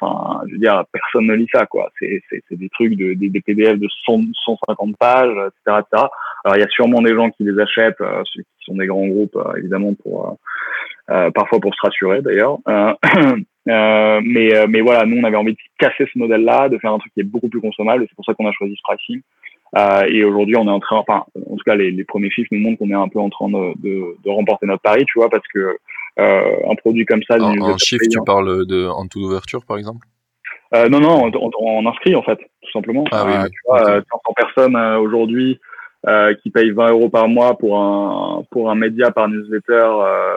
enfin, je veux dire, personne ne lit ça, quoi. C'est des trucs de des, des PDF de 100, 150 pages, etc., etc. Alors il y a sûrement des gens qui les achètent, euh, ceux qui sont des grands groupes euh, évidemment pour euh, parfois pour se rassurer d'ailleurs. (clears throat) mais mais voilà, nous on avait envie de casser ce modèle-là, de faire un truc qui est beaucoup plus consommable. et C'est pour ça qu'on a choisi ce pricing. et aujourd'hui, on est en train, enfin, en tout cas, les, les premiers chiffres nous montrent qu'on est un peu en train de, de, de, remporter notre pari, tu vois, parce que un produit comme ça. En, en chiffre, tu parles de en tout d'ouverture, par exemple? Euh, Non, non, on, on, inscrit en fait, tout simplement. Ah, oui, tu vois, 500 personnes aujourd'hui euh, qui paye 20 euros par mois pour un pour un média par newsletter euh,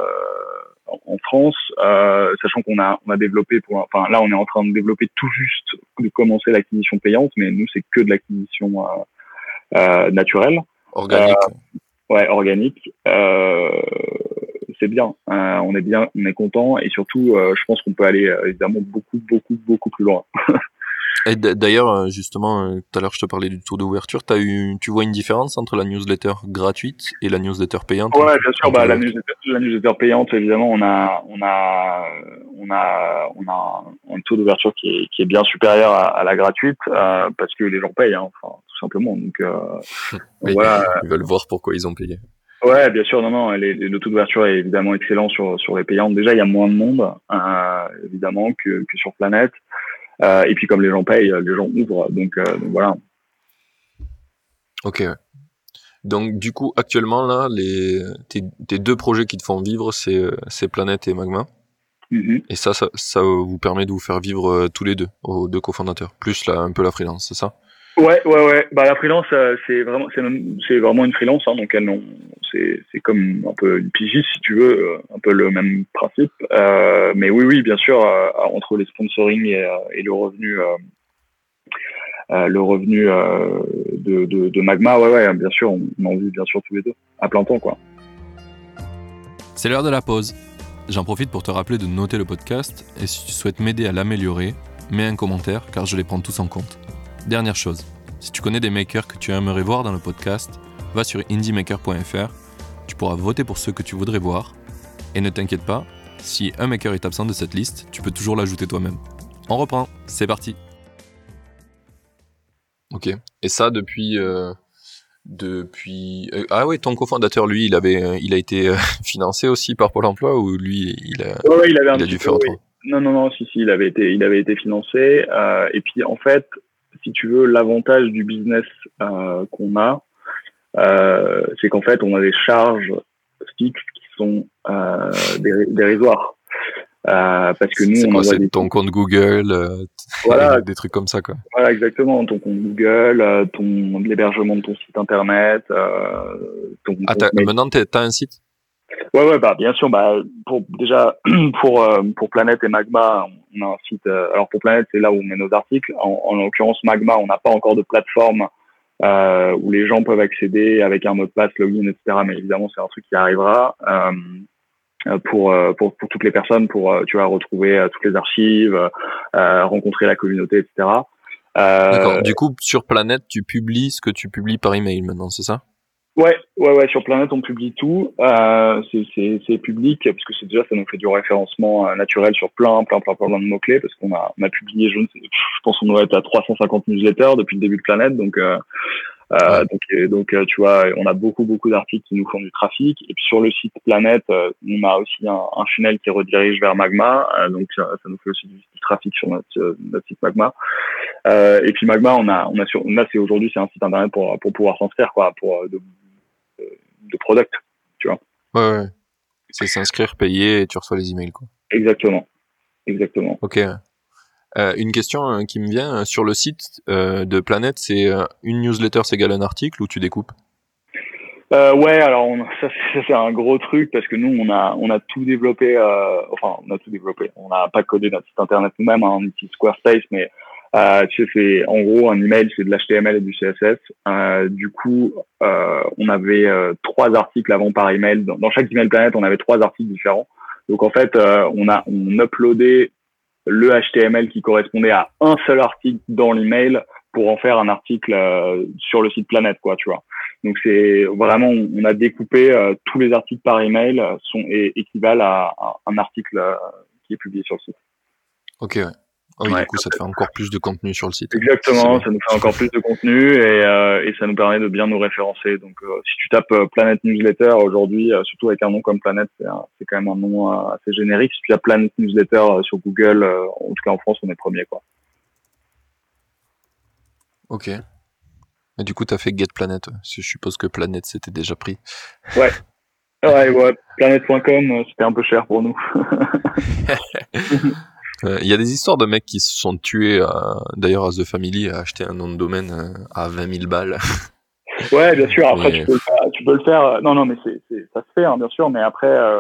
en France, euh, sachant qu'on a on a développé pour enfin là on est en train de développer tout juste de commencer l'acquisition payante, mais nous c'est que de l'acquisition euh, naturelle, organique. ouais, organique. c'est bien. on est bien, on est content et surtout, je pense qu'on peut aller évidemment beaucoup, beaucoup, beaucoup plus loin. (laughs) Et d'ailleurs, euh, justement, euh, tout à l'heure, je te parlais du taux d'ouverture. As eu, tu vois une différence entre la newsletter gratuite et la newsletter payante? Ouais, bien sûr. Bah, la, newsletter, la newsletter payante, évidemment, on a, on a, on a, on a un taux d'ouverture qui est, qui est bien supérieur à, la gratuite euh, parce que les gens payent, hein, enfin, tout simplement. Donc, euh, (laughs) voilà. Ils veulent voir pourquoi ils ont payé. Ouais, bien sûr, non, non, les, le taux d'ouverture est évidemment excellent sur, sur les payantes. Déjà, il y a moins de monde, euh, évidemment, que, que sur Planète. Euh, et puis comme les gens payent, les gens ouvrent. Donc, euh, voilà. Ok. Donc du coup, actuellement là, les tes, deux projets qui te font vivre, c'est euh, Planète et Magma. Mm-hmm. Et ça, ça, ça, vous permet de vous faire vivre tous les deux, aux deux cofondateurs, plus là, un peu la freelance, c'est ça? Ouais, ouais, ouais. Bah la freelance, c'est vraiment, c'est vraiment une freelance, hein, donc elle, c'est comme un peu une pigiste si tu veux, euh, un peu le même principe. Euh, mais oui, oui, bien sûr, euh, entre les sponsoring et, le revenu, le revenu de, de, de, Magma, ouais, ouais, bien sûr, on, en vit bien sûr tous les deux, à plein temps, quoi. C'est l'heure de la pause. J'en profite pour te rappeler de noter le podcast et si tu souhaites m'aider à l'améliorer, mets un commentaire car je les prends tous en compte. Dernière chose, si tu connais des makers que tu aimerais voir dans le podcast, va sur indiemaker.fr, tu pourras voter pour ceux que tu voudrais voir, et ne t'inquiète pas, si un maker est absent de cette liste, tu peux toujours l'ajouter toi-même. On reprend, c'est parti. Ok, et ça depuis... Euh, depuis euh, ah oui ton cofondateur lui il avait euh, il a été (laughs) financé aussi par Pôle Emploi ou lui il a il, avait a dû faire autre non non non si si il avait été il avait été financé et puis en fait si tu veux l'avantage du business qu'on a euh, c'est qu'en fait, on a des charges fixes qui sont euh, dérisoires. Euh, parce que nous, on quoi, des... ton compte Google, euh, (laughs) voilà, des trucs comme ça, quoi. Voilà, exactement. Ton compte Google, euh, ton l'hébergement de ton site internet, euh, ton. Ah, maintenant, t'as un site? Ouais, ouais, bah bien sûr. Bah pour déjà (clears throat) pour pour Planète et Magma, on a un site. alors pour Planète, c'est là où on met nos articles. En, en l'occurrence, Magma, on n'a pas encore de plateforme euh, où les gens peuvent accéder avec un mot de passe, login, etc. Mais évidemment, c'est un truc qui arrivera euh, pour, euh, pour, pour toutes les personnes, pour tu vois retrouver toutes les archives, rencontrer la communauté, etc. D'accord. Du coup, sur Planète, tu publies ce que tu publies par email maintenant, c'est ça? Ouais, ouais, ouais. Sur Planète, on publie tout. Euh, c'est public parce que c'est déjà ça nous fait du référencement euh, naturel sur plein, plein, plein, plein de mots clés parce qu'on a, on a publié, je, je pense qu'on doit être à 350 newsletters depuis le début de Planète, donc. Euh, euh, donc, donc euh, tu vois, on a beaucoup, beaucoup d'articles qui nous font du trafic. Et puis sur le site Planète, euh, on a aussi un, un funnel qui redirige vers Magma. donc ça, ça, nous fait aussi du, trafic sur notre, notre site Magma. et puis Magma, on a, on a sur, là c'est aujourd'hui c'est un site internet pour pour pouvoir s'inscrire quoi, pour de, de product, tu vois. Ouais, ouais. C'est s'inscrire, payer et tu reçois les emails, quoi. Exactement. Exactement. Ok. Euh, une question euh, qui me vient euh, sur le site euh, de Planète, c'est euh, une newsletter égale un article ou tu découpes? Ouais, alors (laughs) ça, c'est un gros truc parce que nous on a on a tout développé, enfin on a tout développé. On n'a pas codé notre site internet nous-mêmes, hein, on utilise Squarespace, mais euh, tu sais, c'est en gros un email, c'est de l'HTML et du CSS. Euh, du coup, euh, on avait euh, trois articles avant par email. Dans, chaque email planète, on avait trois articles différents. Donc en fait, euh, on a on uploadait le HTML qui correspondait à un seul article dans l'email pour en faire un article euh, sur le site planète, quoi, tu vois. Donc c'est vraiment, on a découpé tous les articles par email sont équivalent à, à un article qui est publié sur le site. Ok. Ouais. Ah oui, du coup, ça te fait encore plus de contenu sur le site. Exactement, ça nous fait encore plus de contenu et, euh, et ça nous permet de bien nous référencer. Donc, euh, si tu tapes euh, Planet Newsletter aujourd'hui, euh, surtout avec un nom comme Planet, c'est quand même un nom assez générique. Si tu as Planet Newsletter sur Google, en tout cas en France, on est premier. Quoi. Ok. Et du coup, tu as fait Get Planet. Je suppose que Planet, c'était déjà pris. Ouais. (laughs) Ouais, ouais. Planet.com, c'était un peu cher pour nous. (laughs) (laughs) Il euh, y a des histoires de mecs qui se sont tués, euh, d'ailleurs, As The Family a acheté un nom de domaine euh, à 20 000 balles. (laughs) ouais, bien sûr. Après, tu, peux le faire, tu peux le faire. Non, non, mais c'est, ça se fait, hein, bien sûr. Mais après, euh,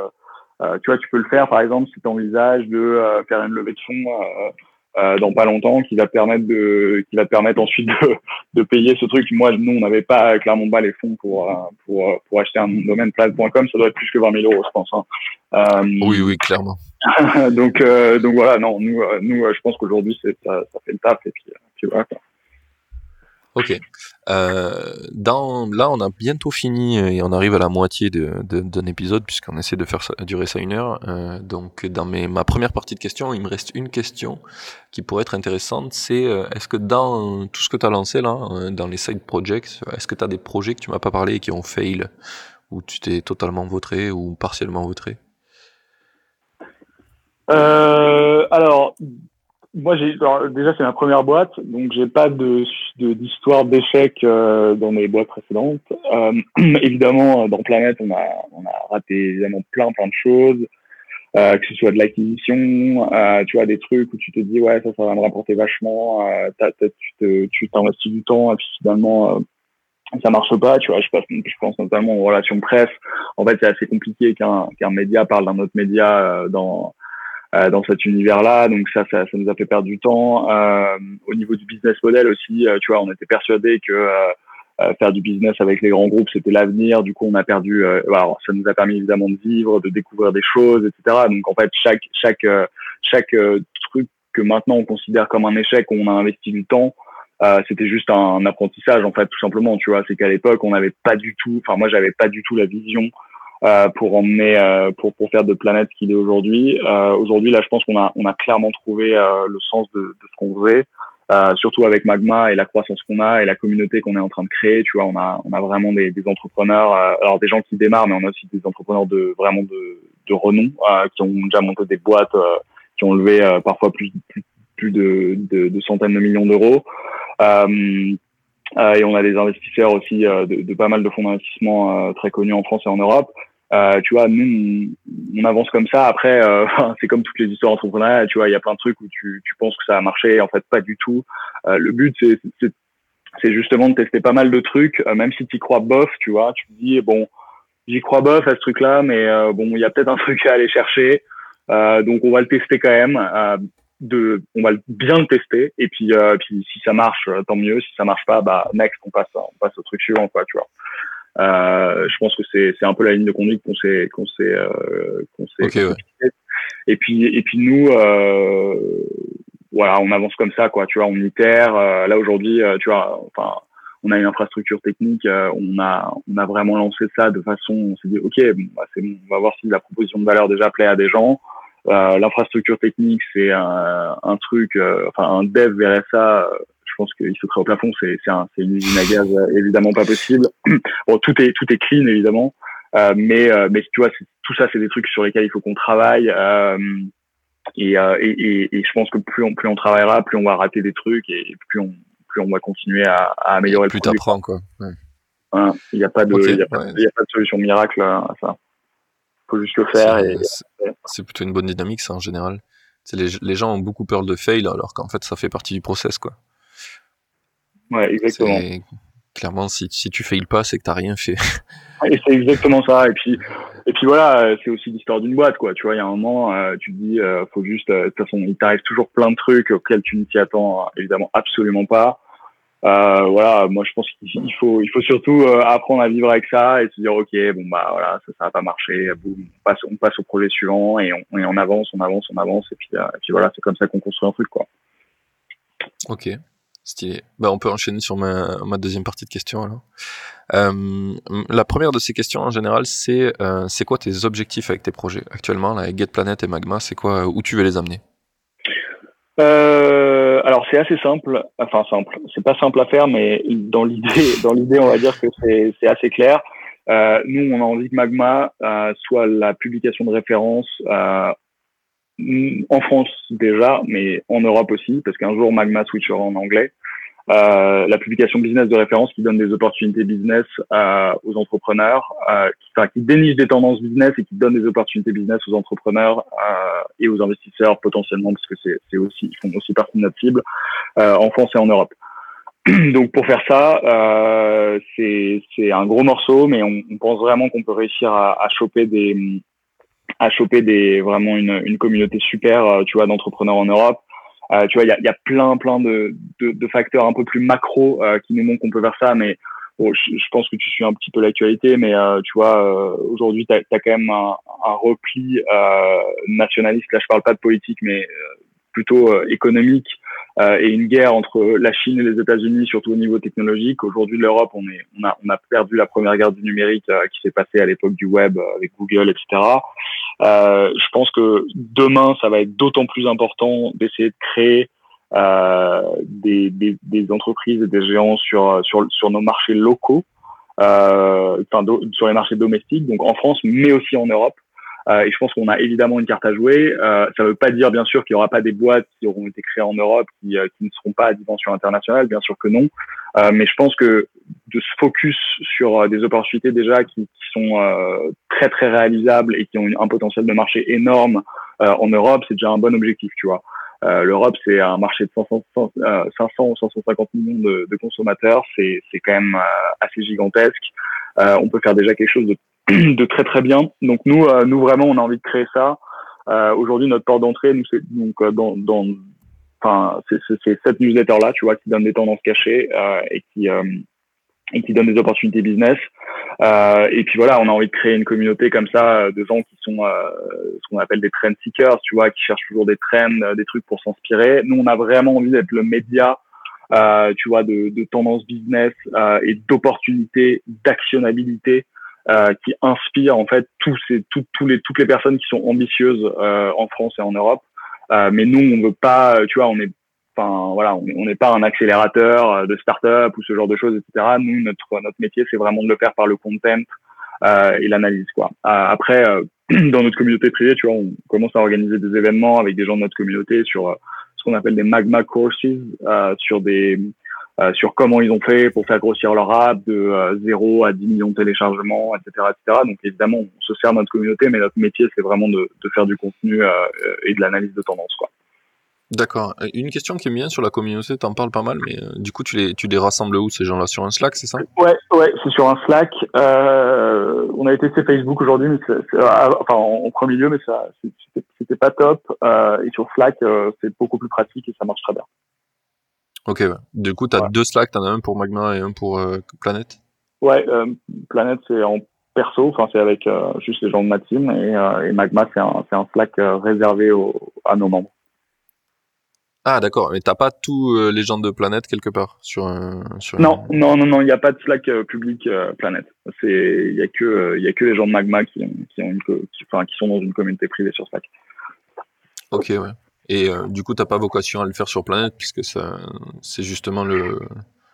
tu vois, tu peux le faire, par exemple, si tu envisages de faire une levée de fonds euh, dans pas longtemps qui va permettre de qui va permettre ensuite de, (laughs) de payer ce truc moi nous on n'avait pas clairement pas les fonds pour pour pour acheter un domaine place.com ça doit être plus que 20 000 euros je pense hein. oui oui clairement (laughs) donc donc voilà non nous nous je pense qu'aujourd'hui ça, ça fait le taf et puis, puis voilà. Ok. Euh, dans, là, on a bientôt fini et on arrive à la moitié d'un de, de, épisode puisqu'on essaie de faire ça, durer ça une heure. Euh, donc, dans mes, ma première partie de questions, il me reste une question qui pourrait être intéressante. C'est euh, est-ce que dans tout ce que tu as lancé là, euh, dans les side projects, est-ce que tu as des projets que tu m'as pas parlé et qui ont fail ou tu t'es totalement vautré ou partiellement vautré? Euh, alors, moi, j'ai déjà c'est ma première boîte, donc j'ai pas de d'histoire d'échec euh, dans mes boîtes précédentes. Euh, (clears throat) évidemment, dans Planète, on a on a raté évidemment plein plein de choses, euh, que ce soit de l'acquisition, euh, tu vois des trucs où tu te dis ouais ça ça va me rapporter vachement, euh, tu te tu t'investis du temps et puis finalement ça marche pas, tu vois. Je pense, je pense notamment aux relations presse. En fait, c'est assez compliqué qu'un qu'un média parle d'un autre média dans euh, dans cet univers-là. Donc ça, ça, ça, nous a fait perdre du temps. Euh, au niveau du business model aussi, euh, tu vois, on était persuadé que faire du business avec les grands groupes, c'était l'avenir. Du coup, on a perdu. alors, ça nous a permis évidemment de vivre, de découvrir des choses, etc. Donc en fait, chaque chaque chaque truc que maintenant on considère comme un échec, où on a investi du temps. Euh, c'était juste un, apprentissage en fait tout simplement tu vois c'est qu'à l'époque on n'avait pas du tout enfin moi j'avais pas du tout la vision euh, pour emmener euh, pour pour faire de planète qu'il est aujourd'hui. Euh, aujourd'hui là, je pense qu'on a on a clairement trouvé le sens de, de ce qu'on faisait. Euh, surtout avec Magma et la croissance qu'on a et la communauté qu'on est en train de créer. Tu vois, on a, on a vraiment des, des entrepreneurs, alors des gens qui démarrent, mais on a aussi des entrepreneurs de vraiment de, de renom euh, qui ont déjà monté des boîtes, qui ont levé parfois plus, plus, de, de, centaines de millions d'euros. et on a des investisseurs aussi de, de, pas mal de fonds d'investissement très connus en France et en Europe. Euh, tu vois, nous, on, avance comme ça. Après, euh, (laughs) c'est comme toutes les histoires entrepreneuriales. Tu vois, il y a plein de trucs où tu, tu penses que ça a marché. En fait, pas du tout. Euh, le but, c'est, justement de tester pas mal de trucs, euh, même si tu crois bof. Tu vois, tu te dis bon, j'y crois bof à ce truc-là, mais euh, bon, il y a peut-être un (laughs) truc à aller chercher. donc, on va le tester quand même. de, on va bien le tester. Et puis, puis si ça marche, tant mieux. Si ça marche pas, bah next, on passe, on passe au truc suivant, quoi. Tu vois. Euh, je pense que c'est c'est un peu la ligne de conduite qu'on s'est qu'on s'est euh, qu'on s'est et puis et puis nous euh, voilà on avance comme ça quoi. Tu vois on itère là aujourd'hui tu vois enfin on a une infrastructure technique on a on a vraiment lancé ça de façon on s'est dit ok bon, bah, c'est bon, on va voir si la proposition de valeur déjà plaît à des gens. L'infrastructure technique c'est un, un truc enfin un dev verrait ça pense qu'il sauterait au plafond. C'est une usine à gaz euh, évidemment pas possible. (clears throat) bon, tout est tout est clean évidemment, euh, mais euh, mais tu vois, tout ça c'est des trucs sur lesquels il faut qu'on travaille. Euh, et, et, et, et, je pense que plus on plus on travaillera, plus on va rater des trucs et plus on plus on va continuer à, à améliorer produit. Plus t'apprends quoi. Hein, il n'y a pas de il y a, pas, y a pas de solution miracle à ça. Faut juste le faire. C'est plutôt une bonne dynamique ça en général. Les, les gens ont beaucoup peur de fail alors qu'en fait ça fait partie du process quoi. Ouais, exactement. Clairement, si, si tu failles pas, c'est que t'as rien fait. (laughs) Et c'est exactement ça. Et puis, et puis voilà, c'est aussi l'histoire d'une boîte, quoi. Tu vois, il y a un moment, euh, tu te dis, euh, faut juste, euh, de toute façon, il t'arrive toujours plein de trucs auxquels tu ne t'y attends évidemment absolument pas. Euh, voilà, moi je pense qu'il faut, il faut surtout apprendre à vivre avec ça et se dire, ok, bon bah voilà, ça, ça va pas marcher, boum, on passe, on passe au projet suivant et on, et on avance, on avance, on avance et puis, et puis voilà, c'est comme ça qu'on construit un truc, quoi. Ok. Bah, on peut enchaîner sur ma, ma deuxième partie de questions alors. Euh, la première de ces questions en général, c'est euh, c'est quoi tes objectifs avec tes projets actuellement, là, avec GetPlanet et Magma, c'est quoi, où tu veux les amener? Euh, alors c'est assez simple, enfin simple, c'est pas simple à faire, mais dans l'idée, (laughs) dans l'idée, on va dire que c'est assez clair. Nous, on a envie que Magma soit la publication de référence en France déjà, mais en Europe aussi, parce qu'un jour Magma switchera en anglais. Euh, la publication business de référence qui donne des opportunités business euh, aux entrepreneurs, euh, qui, enfin, qui déniche des tendances business et qui donne des opportunités business aux entrepreneurs euh, et aux investisseurs potentiellement, parce que c'est aussi ils font aussi partie de notre cible euh, en France et en Europe. (clears throat) Donc pour faire ça, c'est un gros morceau, mais on, on pense vraiment qu'on peut réussir à, à choper des à choper des vraiment une, une communauté super, tu vois, d'entrepreneurs en Europe tu vois, il y a, y a, plein, plein de, de, de, facteurs un peu plus macro qui nous montrent qu'on peut faire ça, mais bon, je, je, pense que tu suis un petit peu l'actualité, mais tu vois, aujourd'hui, tu as, quand même un, un repli nationaliste. Là, je parle pas de politique, mais plutôt économique euh, et une guerre entre la Chine et les États-Unis, surtout au niveau technologique. Aujourd'hui, l'Europe, on, on, a, on a perdu la première guerre du numérique euh, qui s'est passée à l'époque du web euh, avec Google, etc. Euh, je pense que demain, ça va être d'autant plus important d'essayer de créer euh, des, entreprises et des géants sur nos marchés locaux, euh, enfin, sur les marchés domestiques, donc en France, mais aussi en Europe. Euh, et je pense qu'on a évidemment une carte à jouer. Euh, ça ne veut pas dire, bien sûr, qu'il n'y aura pas des boîtes qui auront été créées en Europe qui, euh, qui ne seront pas à dimension internationale. Bien sûr que non. mais je pense que de se focus sur des opportunités déjà qui, qui sont très très réalisables et qui ont un potentiel de marché énorme en Europe, c'est déjà un bon objectif, tu vois. Euh, L'Europe, c'est un marché de 500, 500 ou 550 millions de, de consommateurs. C'est quand même assez gigantesque. Euh, on peut faire déjà quelque chose de (clears throat) de très très bien. Donc nous, euh, nous vraiment, on a envie de créer ça. Euh, Aujourd'hui, notre porte d'entrée, nous, c'est donc euh, dans, dans, enfin, c'est cette newsletter là, tu vois, qui donne des tendances cachées euh, et qui euh, et qui donne des opportunités business. et puis voilà, on a envie de créer une communauté comme ça de gens qui sont ce qu'on appelle des trend seekers, tu vois, qui cherchent toujours des trends, des trucs pour s'inspirer. Nous, on a vraiment envie d'être le média euh, tu vois, de, de tendance business euh, et d'opportunités, d'actionnabilité euh, qui inspire en fait tous ces, tout, tous les, toutes les personnes qui sont ambitieuses euh, en France et en Europe. Euh, mais nous, on veut pas, tu vois, on est, enfin voilà, on n'est pas un accélérateur de start-up ou ce genre de choses, etc. Nous, notre notre métier, c'est vraiment de le faire par le content et l'analyse, quoi. après, (clears throat) dans notre communauté privée, tu vois, on commence à organiser des événements avec des gens de notre communauté sur ce qu'on appelle des magma courses, sur des euh, sur comment ils ont fait pour faire grossir leur app de 0 euh, à 10 millions de téléchargements, etc., etc. Donc évidemment, on se sert de notre communauté, mais notre métier, c'est vraiment de, de, faire du contenu euh, et de l'analyse de tendance. Quoi. D'accord. Une question qui est bien sur la communauté, t'en parles pas mal, mais du coup, tu les, tu les rassembles où ces gens-là? Sur un Slack, c'est ça? Ouais, ouais, c'est sur un Slack. Euh, on a testé Facebook aujourd'hui, mais enfin en, premier lieu, mais ça, c'était pas top. Euh, et sur Slack, c'est beaucoup plus pratique et ça marche très bien. Ok, du coup, tu as deux Slack, tu en as un pour Magma et un pour euh, Planète? Ouais, euh, Planète, c'est en perso, enfin, c'est avec euh, juste les gens de ma team, et, et Magma, c'est un, un, Slack réservé à nos membres. Ah, d'accord, mais t'as pas tous les gens de Planète quelque part sur, sur Non, non, non, non, il n'y a pas de Slack public Planète. Il n'y a, que, y a que les gens de Magma qui, qui, ont une, qui sont dans une communauté privée sur Slack. Ok, ouais. Et euh, du coup, t'as pas vocation à le faire sur planète puisque ça, c'est justement le,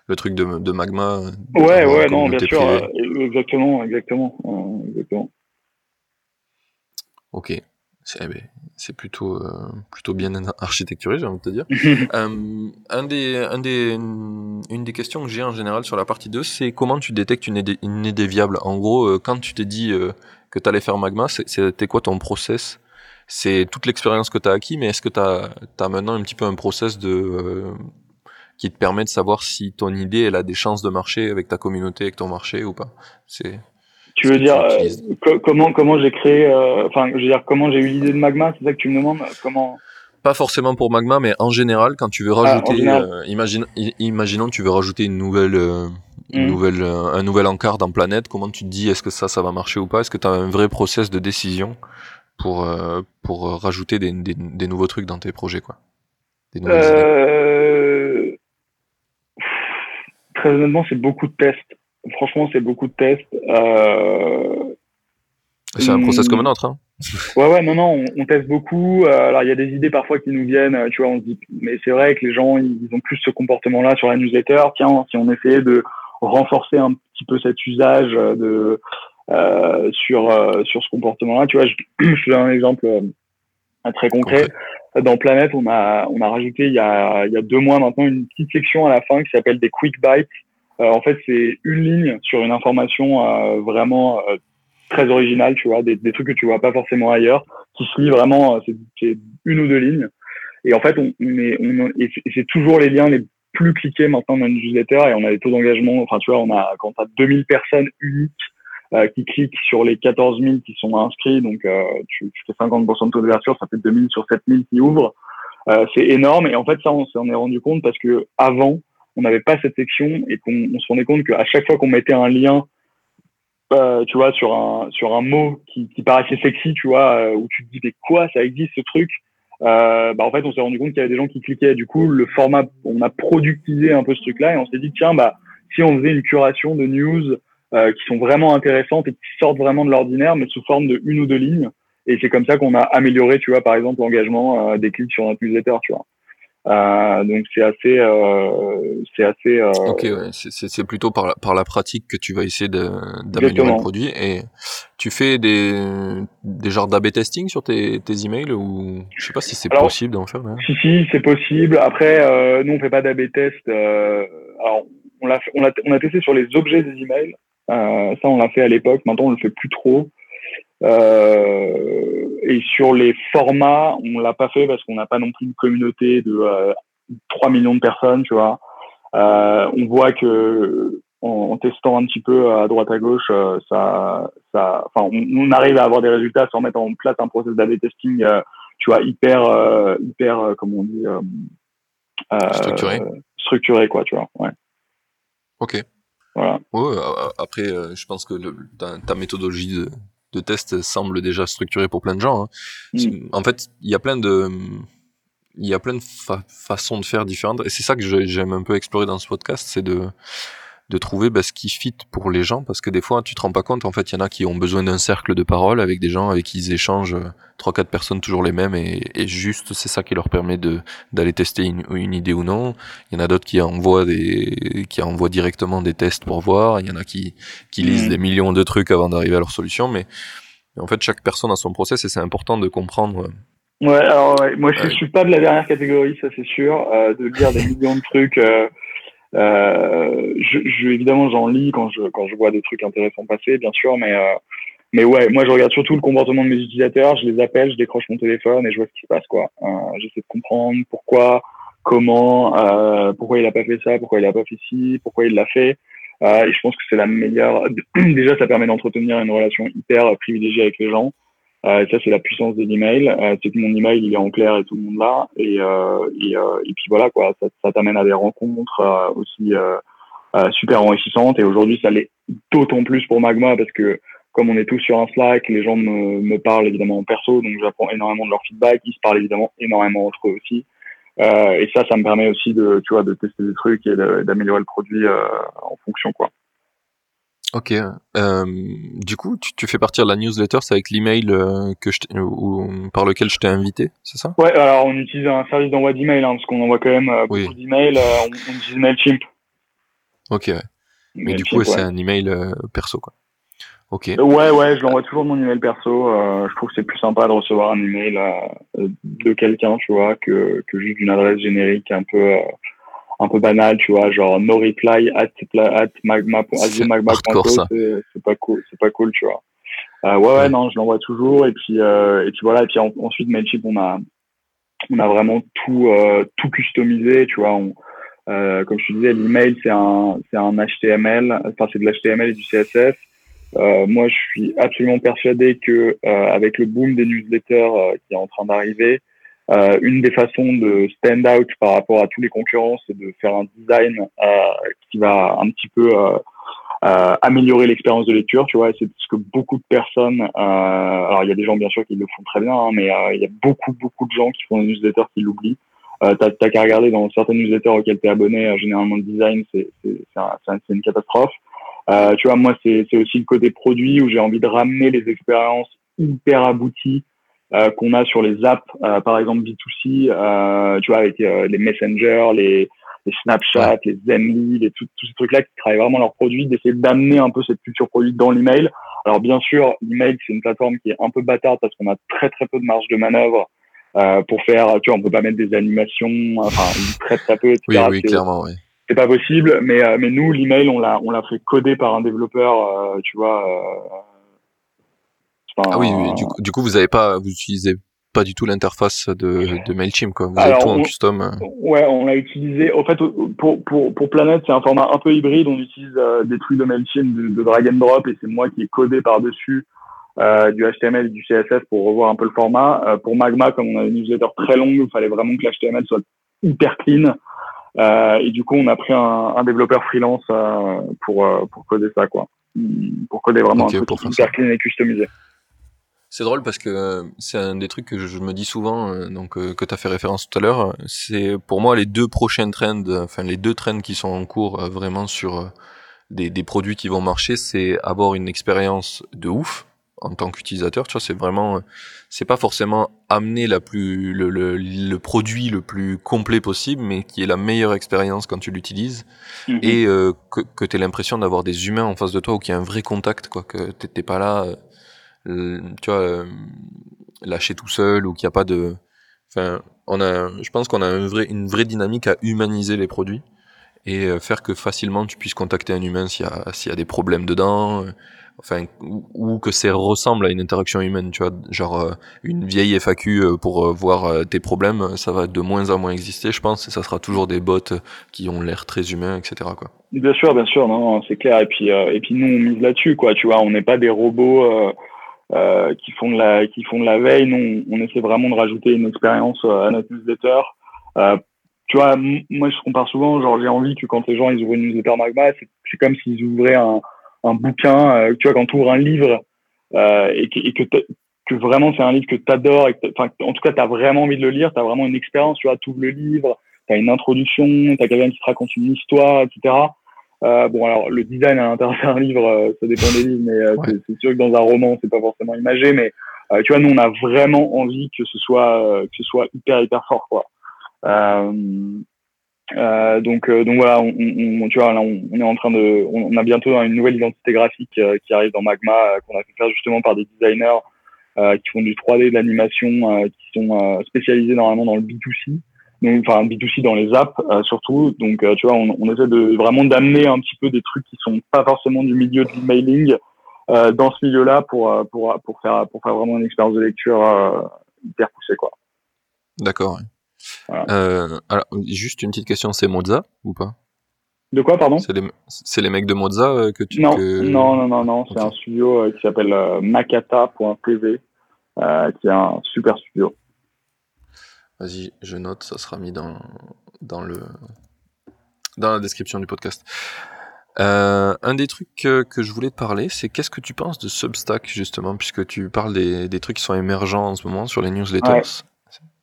le truc de, de magma. ouais, ouais, non, bien sûr, euh, exactement, exactement, euh, exactement. Ok, c'est, eh ben, plutôt, plutôt bien (laughs) architecturé, j'ai envie de te dire. (laughs) un des, un des, une des questions que j'ai en général sur la partie 2, c'est comment tu détectes une idée, une idée viable? En gros, quand tu t'es dit que tu allais faire magma, c'était quoi ton process c'est toute l'expérience que tu as acquis, mais est-ce que tu as, maintenant un petit peu un process de, euh, qui te permet de savoir si ton idée elle a des chances de marcher avec ta communauté, avec ton marché ou pas? C'est tu veux dire euh, comment comment j'ai créé euh, enfin je veux dire comment j'ai eu l'idée de Magma, c'est ça que tu me demandes? Comment? Pas forcément pour Magma, mais en général, quand tu veux ah, rajouter, imagine, imaginons tu veux rajouter une nouvelle, une mmh. nouvelle, un nouvel encart dans Planète, comment tu te dis est-ce que ça, ça va marcher ou pas? Est-ce que tu as un vrai process de décision? Pour, euh, pour rajouter des, des, des, nouveaux trucs dans tes projets quoi euh... Très honnêtement, c'est beaucoup de tests. Franchement, c'est beaucoup de tests. Euh... C'est un process comme un autre. Hein (laughs) ouais, ouais, non, non, on, teste beaucoup. Euh, alors, il y a des idées parfois qui nous viennent, tu vois, on se dit, mais c'est vrai que les gens, ils ont plus ce comportement-là sur la newsletter. Tiens, si on essayait de renforcer un petit peu cet usage de, euh, sur euh, sur ce comportement-là. Tu vois, je, (clears throat) je te donne un exemple euh, très concret. Dans Planète, on a on a rajouté il y a il y a deux mois maintenant une petite section à la fin qui s'appelle des quick bites. en fait, c'est une ligne sur une information vraiment très originale, tu vois, des, des, trucs que tu vois pas forcément ailleurs, qui se lit vraiment, c'est une ou deux lignes. Et en fait, on, on est, on, et c'est toujours les liens les plus cliqués maintenant dans une newsletter et on a des taux d'engagement. Enfin, tu vois, on a quand t'as 2000 personnes uniques euh, qui cliquent sur les 14 000 qui sont inscrits, donc euh, tu, tu, fais 50% de taux d'ouverture, ça fait 2000 sur 7000 qui ouvrent. c'est énorme. Et en fait, ça, on s'en est rendu compte parce que avant, on n'avait pas cette section et qu'on se rendait compte qu'à chaque fois qu'on mettait un lien, euh, tu vois, sur un sur un mot qui, qui paraissait sexy, tu vois, euh, où tu te dis mais quoi, ça existe ce truc? Euh, bah en fait, on s'est rendu compte qu'il y avait des gens qui cliquaient. Du coup, le format, on a productisé un peu ce truc-là et on s'est dit tiens, bah si on faisait une curation de news euh, qui sont vraiment intéressantes et qui sortent vraiment de l'ordinaire, mais sous forme de une ou deux lignes. Et c'est comme ça qu'on a amélioré, tu vois, par exemple, l'engagement euh, des clics sur notre newsletter, tu vois. Euh, donc c'est assez, euh, c'est assez. Euh, ok, ouais. c'est plutôt par la, par la pratique que tu vas essayer d'améliorer le produit. Et tu fais des, des genres d'AB testing sur tes, tes emails ou je sais pas si c'est possible d'en faire. Si si, c'est possible. Après, euh, nous on fait pas d'AB test. Euh, alors on l'a, on a, on a testé sur les objets des emails. Ça on l'a fait à l'époque. Maintenant on le fait plus trop. Euh, et sur les formats, on l'a pas fait parce qu'on n'a pas non plus une communauté de euh, 3 millions de personnes, tu vois. Euh, on voit que en, testant un petit peu à droite à gauche, euh, ça, ça, enfin, on, arrive à avoir des résultats sans mettre en place un process d'AB testing, euh, tu vois, hyper, hyper, comme on dit, structuré, structuré, quoi, tu vois. Ouais. Ok. Voilà. Ouais, après, je pense que le, ta, ta méthodologie de, de test semble déjà structuré pour plein de gens. Hein. Mm. En fait, il y a plein de il y a plein de façons de faire différentes et c'est ça que j'aime un peu explorer dans ce podcast, c'est de de trouver bah, ce qui fit pour les gens parce que des fois tu te rends pas compte en fait il y en a qui ont besoin d'un cercle de parole avec des gens avec qui ils échangent euh, trois quatre personnes toujours les mêmes et, et juste c'est ça qui leur permet de d'aller tester une, une, idée ou non il y en a d'autres qui envoient des qui envoient directement des tests pour voir il y en a qui qui lisent mm. des millions de trucs avant d'arriver à leur solution mais, en fait chaque personne a son process et c'est important de comprendre Ouais, alors moi je, suis pas de la dernière catégorie, ça c'est sûr, euh, de lire des millions de trucs. Euh, euh, je, je, évidemment, j'en lis quand je quand je vois des trucs intéressants passer, bien sûr, mais euh, mais ouais, moi je regarde surtout le comportement de mes utilisateurs. Je les appelle, je décroche mon téléphone et je vois ce qui se passe, quoi. Euh, J'essaie de comprendre pourquoi, comment, euh, pourquoi il a pas fait ça, pourquoi il a pas fait ci, pourquoi il l'a fait. Euh, et je pense que c'est la meilleure. (clears throat) Déjà, ça permet d'entretenir une relation hyper privilégiée avec les gens. Euh, ça, c'est la puissance de l'email. Euh, c'est que mon email, il est en clair et tout le monde l'a. Et, euh, et, et, puis voilà, quoi. Ça, ça t'amène à des rencontres aussi super enrichissantes. Et aujourd'hui, ça l'est d'autant plus pour Magma parce que comme on est tous sur un Slack, les gens me, me parlent évidemment en perso, donc j'apprends énormément de leur feedback. Ils se parlent évidemment énormément entre eux aussi. Euh, et ça, ça me permet aussi de, tu vois, de tester des trucs et d'améliorer le produit euh, en fonction, quoi. Ok. Euh, du coup, tu, tu, fais partir la newsletter, c'est avec l'email euh, que je ou, par lequel je t'ai invité, c'est ça? Ouais, alors on utilise un service d'envoi d'email, hein, parce qu'on envoie quand même euh, beaucoup d'emails. Euh, on, on, utilise Mailchimp. Ok. Ouais. Mais du coup, c'est un email perso, quoi. Ok. ouais, ouais, je l'envoie toujours de mon email perso. je trouve que c'est plus sympa de recevoir un email de quelqu'un, tu vois, que, que juste d'une adresse générique un peu un peu banal, tu vois, genre no reply at, at magma, c'est pas cool, c'est pas cool, tu vois. Euh, ouais, ouais, non, je l'envoie toujours et puis euh, et puis voilà et puis ensuite Mailchimp on a on a vraiment tout euh, tout customisé, tu vois. On, euh, comme je te disais, l'email c'est un c'est un HTML, enfin c'est de l'HTML et du CSS. Euh, moi, je suis absolument persuadé que euh, avec le boom des newsletters qui est en train d'arriver, euh, une des façons de stand out par rapport à tous les concurrents, c'est de faire un design euh, qui va un petit peu euh, euh améliorer l'expérience de lecture, tu vois. C'est ce que beaucoup de personnes, euh, alors il y a des gens bien sûr qui le font très bien, hein, mais il y a beaucoup beaucoup de gens qui font des newsletters qui l'oublient. Euh, t'as qu'à regarder dans certaines newsletters auxquelles t'es abonné, généralement le design c'est c'est une catastrophe. tu vois, moi c'est aussi le côté produit où j'ai envie de ramener les expériences hyper abouties euh, qu'on a sur les apps, euh, par exemple B2C, euh, tu vois, avec les Messenger, les, les Snapchat, les Zenly, les tous ces trucs-là qui travaillent vraiment leurs produits, d'essayer d'amener un peu cette culture produit dans l'email. Alors bien sûr, l'email c'est une plateforme qui est un peu bâtarde parce qu'on a très très peu de marge de manœuvre euh, pour faire, tu vois, on peut pas mettre des animations, enfin très très peu, etc. Oui, oui, clairement, oui. C'est pas possible, mais mais nous l'email on l'a on l'a fait coder par un développeur, tu vois ah oui, du, coup, du coup, vous avez pas, vous utilisez pas du tout l'interface de, de Mailchimp, quoi. Vous avez tout en custom. Euh. Ouais, on l'a utilisé. En fait, pour, pour, pour Planet, c'est un format un peu hybride. On utilise euh, des trucs de Mailchimp, de, de, drag and drop, et c'est moi qui ai codé par-dessus du HTML et du CSS pour revoir un peu le format. pour Magma, comme on a une newsletter très longue, il fallait vraiment que l'HTML soit hyper clean. et du coup, on a pris un, développeur freelance pour pour coder ça, quoi, pour coder vraiment un truc hyper clean et customisé. C'est drôle parce que euh, c'est un des trucs que je me dis souvent, euh, donc euh, que tu as fait référence tout à l'heure. C'est pour moi les deux prochaines trends, enfin les deux trends qui sont en cours vraiment sur des, des produits qui vont marcher, c'est avoir une expérience de ouf en tant qu'utilisateur. Tu vois, c'est vraiment, c'est pas forcément amener la plus le, le, le, produit le plus complet possible, mais qui est la meilleure expérience quand tu l'utilises mhm. et que, que tu l'impression d'avoir des humains en face de toi ou qu'il y a un vrai contact, quoi, que t'es pas là euh, tu vois, euh, lâcher tout seul ou qu'il n'y a pas de. Enfin, on a, je pense qu'on a une vraie, une vraie dynamique à humaniser les produits et euh, faire que facilement tu puisses contacter un humain s'il y a, s'il y a des problèmes dedans, enfin, ou, que ça ressemble à une interaction humaine, tu vois, genre une vieille FAQ pour voir tes problèmes, ça va de moins en moins exister, je pense, et ça sera toujours des bots qui ont l'air très humains, etc. Quoi. Bien sûr, bien sûr, non, c'est clair, et puis, et puis nous on mise là-dessus, quoi, tu vois, on n'est pas des robots euh, qui font de la qui font de la veille. Nous, on, essaie vraiment de rajouter une expérience euh, à notre newsletter. Euh, tu vois, moi je compare souvent, genre j'ai envie que quand les gens ils ouvrent une newsletter Magma, c'est comme s'ils ouvraient un, un bouquin. tu vois, quand tu ouvres un livre et que, et que, que vraiment c'est un livre que tu enfin en tout cas tu as vraiment envie de le lire, tu as vraiment une expérience, tu vois, tu ouvres le livre, tu as une introduction, tu as quelqu'un qui te raconte une histoire, etc. Euh, bon, alors le design à l'intérieur d'un livre, euh, ça dépend des livres, mais euh, c'est sûr que dans un roman, c'est pas forcément imagé. Mais tu vois, nous, on a vraiment envie que ce soit que ce soit hyper hyper fort, quoi. donc donc voilà, on, on, tu vois, là, on, on, est en train de, on, a bientôt une nouvelle identité graphique qui arrive dans Magma, qu'on a fait faire justement par des designers qui font du 3D, de l'animation, qui sont spécialisés normalement dans le B2C donc enfin B2C dans les apps euh, surtout. Donc euh, tu vois, on, on, essaie de vraiment d'amener un petit peu des trucs qui sont pas forcément du milieu de l'emailing euh, dans ce milieu-là pour pour pour faire pour faire vraiment une expérience de lecture hyper poussée quoi. D'accord. alors juste une petite question, c'est Moza ou pas? De quoi pardon? C'est les mecs de Moza que tu non que... non non non non c'est un studio qui s'appelle Makata.tv qui est un super studio. Vas-y, je note, ça sera mis dans, dans, le, dans la description du podcast. Euh, un des trucs que, je voulais te parler, c'est qu'est-ce que tu penses de Substack, justement, puisque tu parles des, des trucs qui sont émergents en ce moment sur les newsletters. Ouais.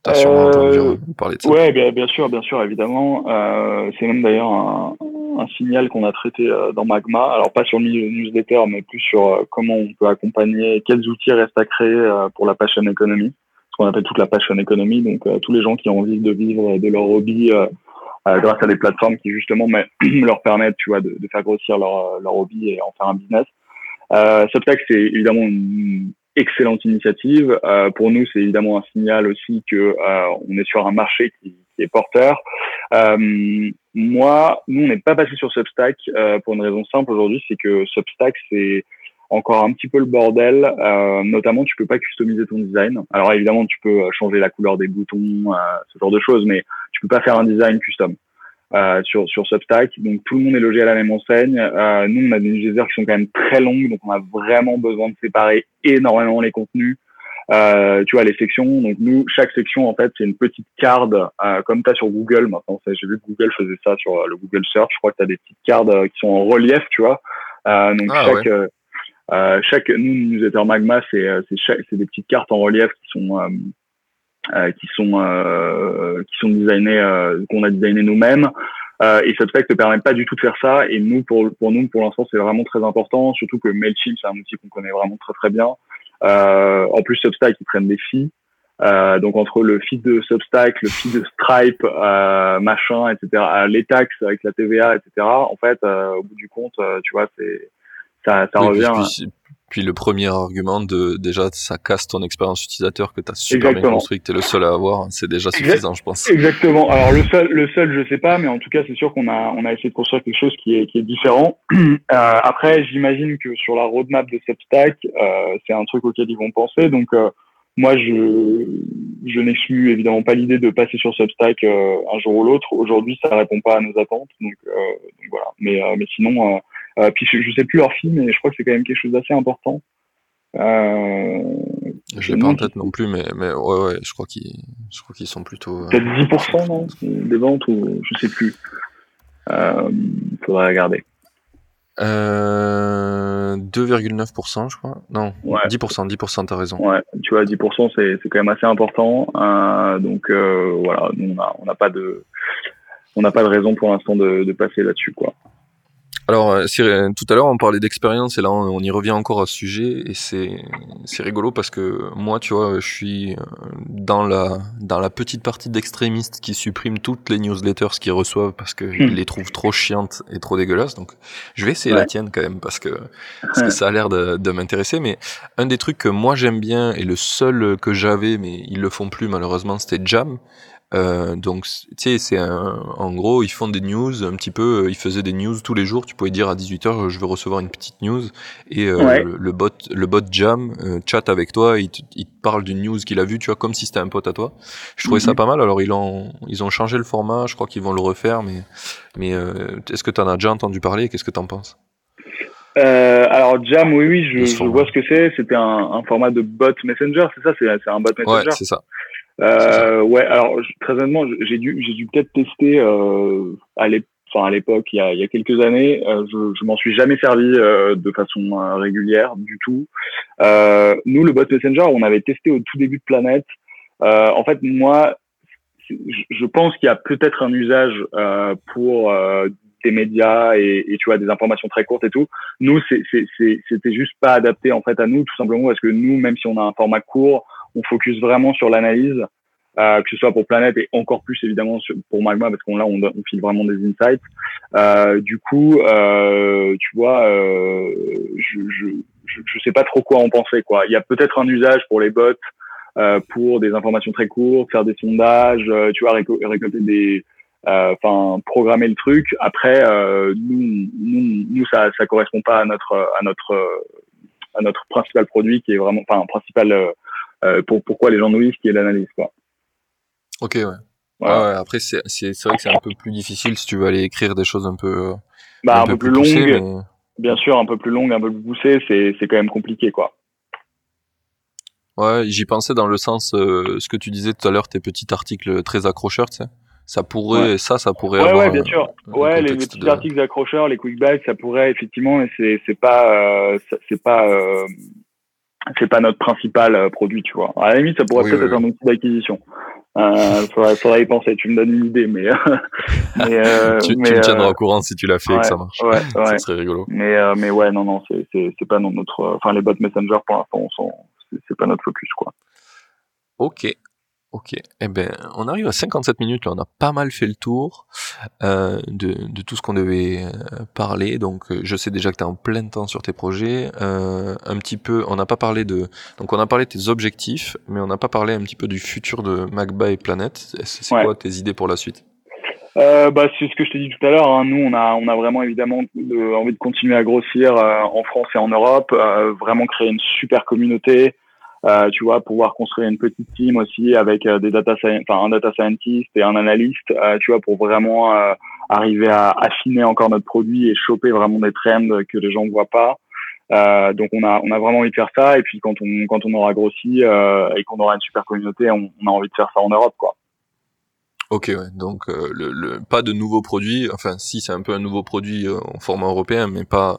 T'as sûrement entendu euh, parler de ça. Ouais, bien, bien sûr, bien sûr, évidemment. Euh, c'est même d'ailleurs un, un, signal qu'on a traité dans Magma. Alors pas sur le newsletter, mais plus sur comment on peut accompagner, quels outils restent à créer pour la passion economy ce qu'on appelle toute la passion économie, donc euh, tous les gens qui ont envie de vivre de leur hobby euh, euh, grâce à des plateformes qui justement mais, (clears throat) leur permettent, tu vois, de, de faire grossir leur, leur hobby et en faire un business. Euh, Substack, c'est évidemment une excellente initiative. Euh, pour nous, c'est évidemment un signal aussi que euh, on est sur un marché qui, qui est porteur. Euh, moi, nous, on n'est pas passé sur Substack pour une raison simple aujourd'hui, c'est que Substack, c'est encore un petit peu le bordel. Euh, notamment, tu peux pas customiser ton design. Alors évidemment, tu peux euh, changer la couleur des boutons, euh, ce genre de choses, mais tu peux pas faire un design custom. Euh, sur, sur Substack. Donc tout le monde est logé à la même enseigne. Nous, on a des newsletters qui sont quand même très longues, donc on a vraiment besoin de séparer énormément les contenus. Tu vois les sections. Donc nous, chaque section en fait, c'est une petite carte comme tu as sur Google. Maintenant, j'ai vu que Google faisait ça sur le Google Search. Je crois que tu as des petites cartes qui sont en relief, tu vois. donc ah, chaque euh, chaque nous newsletter Magma c'est euh, c'est des petites cartes en relief qui sont euh, euh qui sont qui sont designées qu'on a designé nous-mêmes et Substack ne permet pas du tout de faire ça et nous pour pour nous pour l'instant c'est vraiment très important surtout que Mailchimp c'est un outil qu'on connaît vraiment très très bien en plus Substack ils prennent des fees euh, donc entre le feed de Substack, le feed de Stripe, euh, machin, etc., les taxes avec la TVA, etc. En fait, euh, au bout du compte, tu vois, c'est ça, ça revient. Puis, le premier argument de déjà ça casse ton expérience utilisateur que tu as super bien construit, que tu es le seul à avoir, c'est déjà suffisant, je pense. Exactement. Alors le seul, le seul, je sais pas, mais en tout cas c'est sûr qu'on a on a essayé de construire quelque chose qui est qui est différent. (clears throat) euh, après, j'imagine que sur la roadmap de Substack, euh, c'est un truc auquel ils vont penser. Donc euh, moi, je je n'exclus évidemment pas l'idée de passer sur Substack euh, un jour ou l'autre. Aujourd'hui, ça répond pas à nos attentes, donc, euh, donc voilà. Mais mais sinon euh, puis je, sais plus leur film, mais je crois que c'est quand même quelque chose d'assez important. Euh, je l'ai pas en tête non plus, mais, mais ouais, ouais, je crois qu'ils, je crois qu'ils sont plutôt. Peut-être 10% non des ventes ou je sais plus. Euh, faudrait regarder. Euh, 2,9%, je crois. Non, ouais. 10%, 10%, t'as raison. Ouais, tu vois, 10%, c'est, c'est quand même assez important. Euh, donc euh, voilà, nous, on n'a pas de, on n'a pas de raison pour l'instant de, de passer là-dessus, quoi. Alors, euh, tout à l'heure, on parlait d'expérience et là, on, y revient encore à ce sujet et c'est c'est rigolo parce que moi, tu vois, je suis euh, dans la dans la petite partie d'extrémistes qui suppriment toutes les newsletters qu'ils reçoivent parce qu'ils hmm. les trouvent trop chiantes et trop dégueulasses. Donc, je vais essayer la tienne quand même parce que parce que ça a l'air de, de m'intéresser. Mais un des trucs que moi j'aime bien et le seul que j'avais, mais ils le font plus malheureusement, c'était Jam. Euh, donc, tu sais, c'est en gros, ils font des news un petit peu. Ils faisaient des news tous les jours. Tu pouvais dire à 18h, je veux recevoir une petite news. Et euh, le, bot, le bot Jam euh, chat avec toi. Il te, il parle d'une news qu'il a vue, tu vois, comme si c'était un pote à toi. Je trouvais ça mhm. pas mal. Alors, ils ont, ils ont changé le format. Je crois qu'ils vont le refaire. Mais, mais euh, est-ce que tu en as déjà entendu parler? Qu'est-ce que tu en penses? Euh, alors Jam, oui, oui, je, je vois ce que c'est. C'était un, un, format de bot messenger, c'est ça? C'est un bot messenger. Ouais, c'est ça. Euh, ouais, alors très honnêtement, j'ai dû, j'ai dû peut-être tester euh, à l'époque. Enfin, à l'époque, il, il, y a quelques années, euh, je, je m'en suis jamais servi euh, de façon euh, régulière du tout. Euh, nous, le bot messenger, on avait testé au tout début de Planète. en fait, moi, je pense qu'il y a peut-être un usage pour des médias et, et, tu vois des informations très courtes et tout. Nous, c'était juste pas adapté en fait à nous, tout simplement parce que nous, même si on a un format court, on focus vraiment sur l'analyse, euh, que ce soit pour Planète et encore plus évidemment pour Magma parce qu'on là on, on file vraiment des insights. Euh, du coup, euh, tu vois, euh, je, je, je, sais pas trop quoi en penser quoi. Il y a peut-être un usage pour les bots euh, pour des informations très courtes, faire des sondages, euh, tu vois, récolter des enfin programmer le truc. Après, nous, nous, nous, ça, ça correspond pas à notre, à notre, à notre principal produit qui est vraiment, enfin, principal euh, pour pourquoi les gens nous lisent, qui est l'analyse, quoi. Ok, ouais. Voilà. ouais après, c'est, c'est, c'est vrai que c'est un peu plus difficile si tu veux aller écrire des choses un peu, euh, bah, un, un peu, plus, longues. Bien sûr, un peu plus longues, un peu plus poussées, c'est, c'est quand même compliqué, quoi. Ouais, j'y pensais dans le sens, euh, ce que tu disais tout à l'heure, tes petits articles très accrocheurs, tu sais. Ça pourrait, ça, ça pourrait ouais, avoir. Ouais, bien sûr. ouais, les, petits articles accrocheurs, les quick bites, ça pourrait effectivement, c'est, c'est pas, euh, c'est pas, euh, c'est pas notre principal euh, produit, tu vois. À la limite, ça pourrait peut-être être un outil d'acquisition. Euh, faudrait, faudrait y penser. Tu me donnes une idée, mais, (laughs) mais euh, (laughs) tu, tu me tiendras au courant si tu l'as fait et que ça marche. Ouais, (laughs) ça serait rigolo. Mais euh, mais ouais, non non, c'est c'est c'est pas notre. Enfin, les bots Messenger pour l'instant, c'est pas notre focus, quoi. Ok, Ok, eh ben, on arrive à 57 minutes, là, on a pas mal fait le tour euh, de, de, tout ce qu'on devait euh, parler, donc euh, je sais déjà que tu es en plein temps sur tes projets, euh, un petit peu, on n'a pas parlé de, donc on a parlé de tes objectifs, mais on n'a pas parlé un petit peu du futur de Magba et Planet, c'est quoi tes idées pour la suite? Euh, bah, c'est ce que je t'ai dit tout à l'heure. Hein. Nous, on a, on a vraiment évidemment de, envie de continuer à grossir en France et en Europe, vraiment créer une super communauté, euh, tu vois, pouvoir construire une petite team aussi avec euh, des data enfin un data scientist et un analyste, euh, tu vois, pour vraiment euh, arriver à affiner encore notre produit et choper vraiment des trends que les gens ne voient pas. donc on a on a vraiment envie de faire ça et puis quand on quand on aura grossi et qu'on aura une super communauté, on, on, a envie de faire ça en Europe quoi. Ok, ouais. donc le, le, pas de nouveaux produits, enfin si c'est un peu un nouveau produit en format européen, mais pas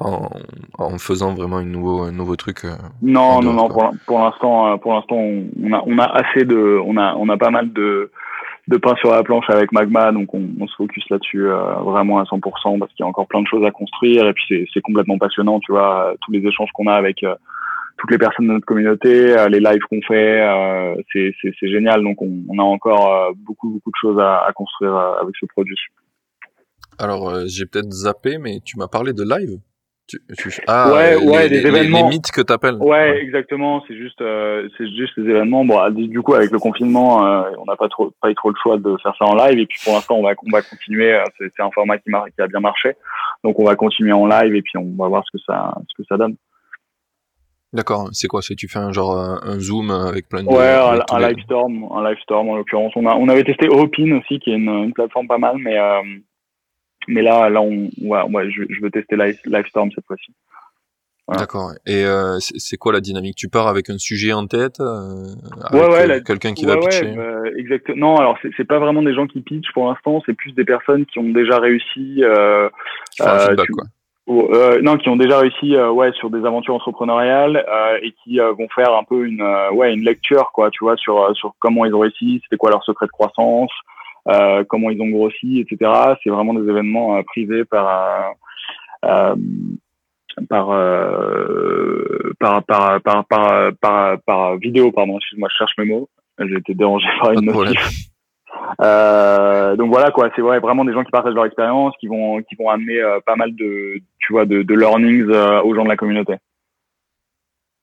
en, en, faisant vraiment une nouveau, un nouveau truc. Euh, non, non, non. Pour, pour l'instant, euh, pour l'instant, on a, on a assez de, on a, on a pas mal de, de pain sur la planche avec Magma, donc on, on se focus là-dessus euh, vraiment à 100% parce qu'il y a encore plein de choses à construire et puis c'est complètement passionnant, tu vois, tous les échanges qu'on a avec toutes les personnes de notre communauté, les lives qu'on fait, c'est génial. Donc on, on a encore beaucoup, beaucoup de choses à, à construire avec ce produit. Alors j'ai peut-être zappé, mais tu m'as parlé de live. Ah, ouais, ouais, les, des événements. Les, mythes que t'appelles. Ouais, ouais, exactement. C'est juste, euh, c'est juste les événements. Bon, du coup, avec le confinement, euh, on n'a pas trop, pas eu trop le choix de faire ça en live. Et puis, pour l'instant, on va, on va continuer. Euh, c'est un format qui, qui a bien marché. Donc, on va continuer en live et puis on va voir ce que ça, ce que ça donne. D'accord. C'est quoi? C'est tu fais un genre un zoom avec plein de. Ouais, un, live storm, un live storm en l'occurrence. On a, on avait testé Hopin aussi, qui est une, une plateforme pas mal, mais mais là, là, on, ouais, ouais, je, je veux tester Livestorm cette fois-ci. D'accord. Et euh, c'est quoi la dynamique? Tu pars avec un sujet en tête euh, avec ouais, ouais, quelqu'un qui va pitcher? bah, Exactement. Non, alors c'est pas vraiment des gens qui pitchent pour l'instant, c'est plus des personnes qui ont déjà réussi. Euh, qui font feedback, quoi. Euh, non, qui ont déjà réussi euh, ouais sur des aventures entrepreneuriales euh, et qui vont faire un peu une ouais une lecture quoi, tu vois sur sur comment ils ont réussi, c'était quoi leur secret de croissance, comment ils ont grossi, etc. C'est vraiment des événements privés par par, par, par, par, par, par, vidéo, pardon, excuse-moi, je cherche mes mots. J'ai été dérangé (laughs) par une notif. (laughs) Euh, donc voilà quoi, c'est vrai, vraiment des gens qui partagent leur expérience, qui vont qui vont amener euh, pas mal de tu vois de, de learnings euh, aux gens de la communauté.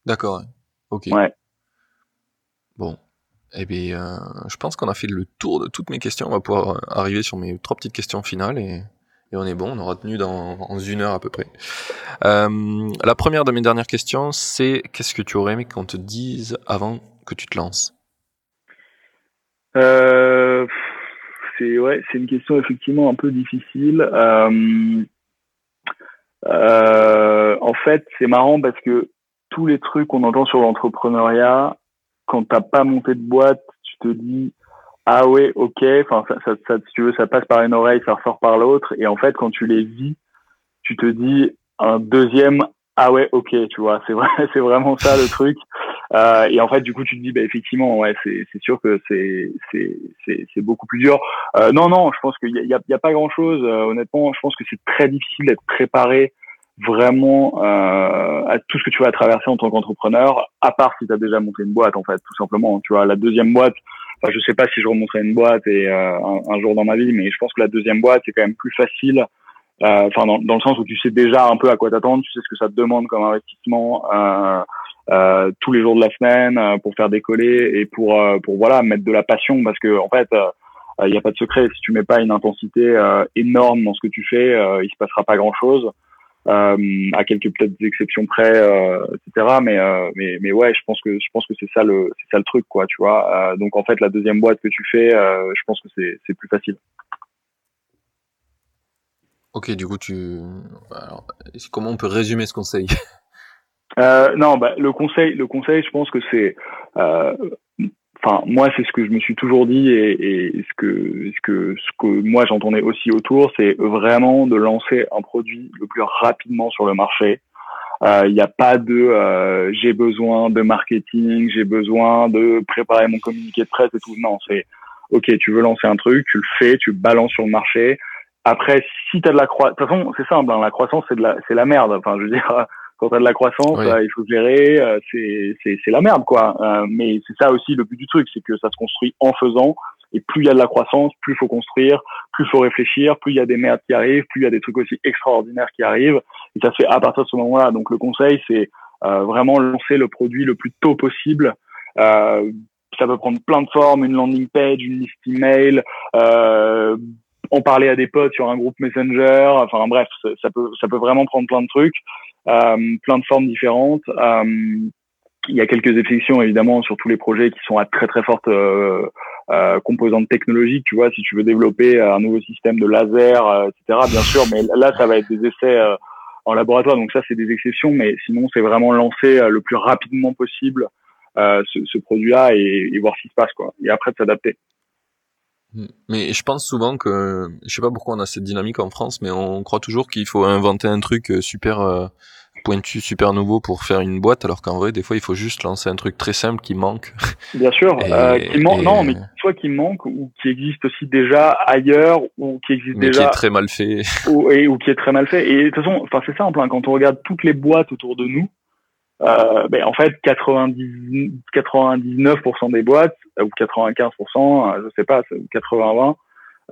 D'accord. Ok. Ouais. Bon. Eh bien, je pense qu'on a fait le tour de toutes mes questions. On va pouvoir arriver sur mes trois petites questions finales et, on est bon. On aura tenu dans, une heure à peu près. la première de mes dernières questions, c'est qu'est-ce que tu aurais aimé qu'on te dise avant que tu te lances? Euh, c'est ouais, c'est une question effectivement un peu difficile. Euh, euh, en fait, c'est marrant parce que tous les trucs qu'on entend sur l'entrepreneuriat, quand t'as pas monté de boîte, tu te dis ah ouais, ok, enfin ça, ça, si tu veux, ça passe par une oreille, ça ressort par l'autre, et en fait, quand tu les vis, tu te dis un deuxième ah ouais, ok, tu vois, c'est vrai, (laughs) c'est vraiment ça le truc. Euh, et en fait, du coup, tu te dis, bah, effectivement, ouais, c'est, c'est sûr que c'est, c'est, c'est, c'est beaucoup plus dur. Euh, non, non, je pense qu'il y a, y a, pas grand chose. Euh, honnêtement, je pense que c'est très difficile d'être préparé vraiment euh, à tout ce que tu vas traverser en tant qu'entrepreneur, à part si tu as déjà monté une boîte, en fait, tout simplement. Tu vois, la deuxième boîte, enfin, je sais pas si je remonterai une boîte et euh, un, jour dans ma vie, mais je pense que la deuxième boîte, c'est quand même plus facile euh, enfin dans, dans, le sens où tu sais déjà un peu à quoi t'attendre, tu sais ce que ça te demande comme investissement euh, euh, tous les jours de la semaine euh, pour faire décoller et pour euh, pour voilà mettre de la passion parce que en fait il n'y a pas de secret si tu mets pas une intensité énorme dans ce que tu fais, il se passera pas grand chose. À quelques peut-être exceptions près, etc. Mais, mais mais ouais, je pense que je pense que c'est ça le c'est ça le truc quoi, tu vois. donc en fait la deuxième boîte que tu fais, je pense que c'est c'est plus facile. Ok, du coup, tu. Alors, comment on peut résumer ce conseil? Euh, Non, bah, le conseil, le conseil, je pense que c'est. Enfin, moi, c'est ce que je me suis toujours dit et, et ce que ce que ce que moi j'entendais aussi autour, c'est vraiment de lancer un produit le plus rapidement sur le marché. Il euh, n'y a pas de euh, j'ai besoin de marketing, j'ai besoin de préparer mon communiqué de presse et tout. Non, c'est ok, tu veux lancer un truc, tu le fais, tu balances sur le marché. Après, si tu as de la croissance, de toute façon, c'est simple, hein, la croissance, c'est de la, c'est la merde. Enfin, je veux dire, quand tu as de la croissance, euh, il faut gérer, euh, c'est, c'est, c'est la merde, quoi. Euh, mais c'est ça aussi le but du truc, c'est que ça se construit en faisant. Et plus il y a de la croissance, plus il faut construire, plus il faut réfléchir, plus il y a des merdes qui arrivent, plus il y a des trucs aussi extraordinaires qui arrivent. Et ça se fait à partir de ce moment-là. Donc le conseil, c'est vraiment lancer le produit le plus tôt possible. ça peut prendre plein de formes, une landing page, une liste email, euh, en parler à des potes sur un groupe Messenger. Enfin bref, ça peut ça peut vraiment prendre plein de trucs, euh, plein de formes différentes. Euh, il y a quelques exceptions évidemment sur tous les projets qui sont à très très forte euh, euh, composante technologique. Tu vois, si tu veux développer un nouveau système de laser, euh, etc. Bien sûr, mais là ça va être des essais euh, en laboratoire. Donc ça c'est des exceptions, mais sinon c'est vraiment lancer le plus rapidement possible ce, ce produit-là et, et voir ce qui se passe quoi. Et après de s'adapter. Mais je pense souvent que, je sais pas pourquoi on a cette dynamique en France, mais on croit toujours qu'il faut inventer un truc euh, super euh, pointu, super nouveau pour faire une boîte, alors qu'en vrai, des fois, il faut juste lancer un truc très simple qui manque. Bien sûr, euh, qui manque, non, mais soit qui manque ou qui existe aussi déjà ailleurs ou qui existe mais déjà. qui est très mal fait. Ou, et, ou qui est très mal fait. Et de toute façon, enfin, c'est simple, hein, quand on regarde toutes les boîtes autour de nous, euh, ben, en fait 90, 99% des boîtes ou 95%, euh, je sais pas, 80-20,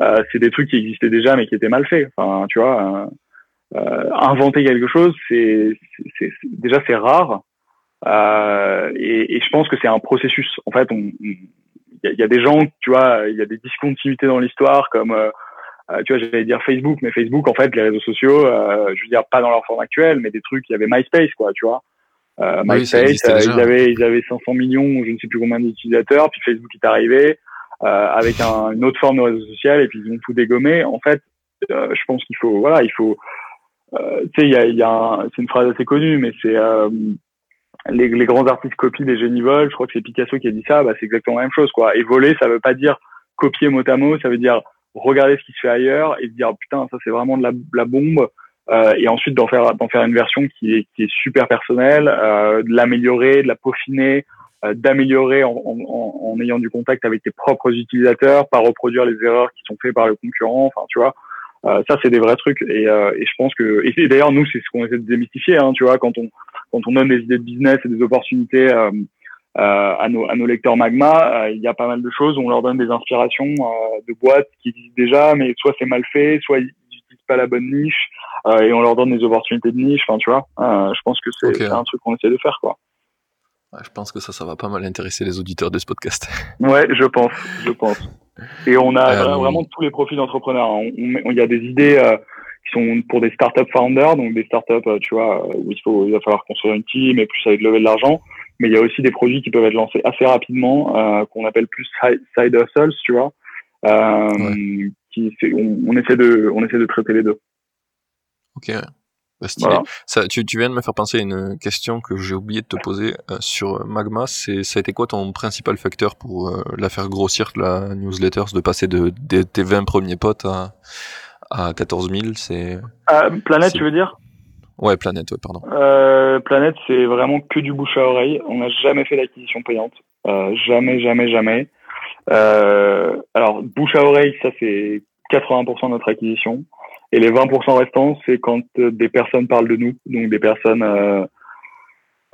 euh, c'est des trucs qui existaient déjà mais qui étaient mal faits. Enfin, tu vois, euh, euh inventer quelque chose, c'est déjà c'est rare euh, et, et, je pense que c'est un processus. En fait, il y a, y a, des gens, tu vois, il y a des discontinuités dans l'histoire comme euh, tu vois, j'allais dire Facebook, mais Facebook, en fait, les réseaux sociaux, je veux dire pas dans leur forme actuelle, mais des trucs, il y avait MySpace, quoi, tu vois. Euh, MySpace, euh, ils avaient ils avaient 500 millions, je ne sais plus combien d'utilisateurs, puis Facebook est arrivé euh, avec un, une autre forme de réseau social et puis ils ont tout dégommé. En fait, euh, je pense qu'il faut voilà, il faut tu sais, il y a, y a c'est une phrase assez connue, mais c'est les, les, grands artistes copient des génies volent. Je crois que c'est Picasso qui a dit ça. Bah, c'est exactement la même chose, quoi. Et voler, ça veut pas dire copier mot à mot. Ça veut dire regarder ce qui se fait ailleurs et dire putain, ça c'est vraiment de la, la bombe. Euh, et ensuite d'en faire d'en faire une version qui est qui est super personnelle, euh, de l'améliorer, de la peaufiner, euh, d'améliorer en, en, en, ayant du contact avec tes propres utilisateurs, pas reproduire les erreurs qui sont faites par le concurrent. Enfin, tu vois. Euh, ça, c'est des vrais trucs. Et, euh, et je pense que, et d'ailleurs, nous, c'est ce qu'on essaie de démystifier. Hein, tu vois, quand on quand on donne des idées de business et des opportunités euh, à, nos, à nos lecteurs Magma, il y a pas mal de choses on leur donne des inspirations de boîtes qui existent déjà, mais soit c'est mal fait, soit pas la bonne niche, et on leur donne des opportunités de niche. Enfin, tu vois, je pense que c'est un truc qu'on essaie de faire, quoi. je pense que ça, ça va pas mal intéresser les auditeurs de ce podcast. (laughs) Ouais, je pense, je pense. Et on a euh, vraiment tous les profils d'entrepreneurs. Hein. Il y a des idées euh, qui sont pour des startup founders, donc des startups, euh, tu vois, où il faut, il va falloir construire une team et plus avec lever de l'argent. Mais il y a aussi des produits qui peuvent être lancés assez rapidement, qu'on appelle plus side hustles, tu vois. Qui, on, on, essaie de, on essaie de traiter les deux. Ok. Bah, ça, tu, tu, viens de me faire penser à une question que j'ai oublié de te poser euh, sur Magma. C'est, ça a été quoi ton principal facteur pour euh, la faire grossir la newsletter, de passer de, tes 20 premiers potes à, à 14 000 c'est, euh, Planète, tu veux dire? Ouais, Planète, ouais, pardon. Euh, Planète, c'est vraiment que du bouche à oreille. On n'a jamais fait d'acquisition payante. jamais, jamais, jamais. Alors, bouche à oreille, ça c'est 80% de notre acquisition. Et les 20% restants, c'est quand euh, des personnes parlent de nous, donc des personnes euh,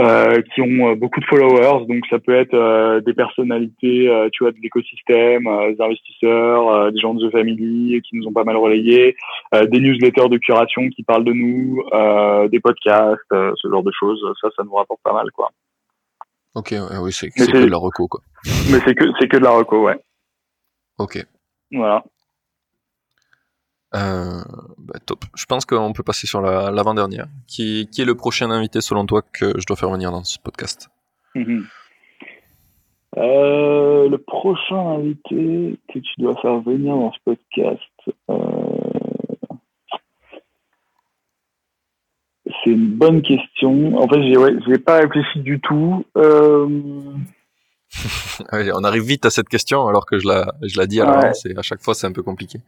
euh, qui ont euh, beaucoup de followers. Donc ça peut être euh, des personnalités, tu vois, de l'écosystème, des investisseurs, des gens de The Family qui nous ont pas mal relayés, des newsletters de curation qui parlent de nous, des podcasts, ce genre de choses. Ça, ça nous rapporte pas mal, quoi. Ok, oui, c'est que de la reco, quoi. Mais c'est que c'est que de la reco, ouais. Ok. Voilà. Euh, bah, top. Je pense qu'on peut passer sur l'avant-dernière. qui, qui est le prochain invité selon toi que je dois faire venir dans ce podcast mhm. euh, Le prochain invité que tu dois faire venir dans ce podcast, euh... c'est une bonne question. En fait, j'ai ouais, pas réfléchi du tout. Euh (laughs) on arrive vite à cette question alors que je la, je la dis à l'avance et à chaque fois c'est un peu compliqué.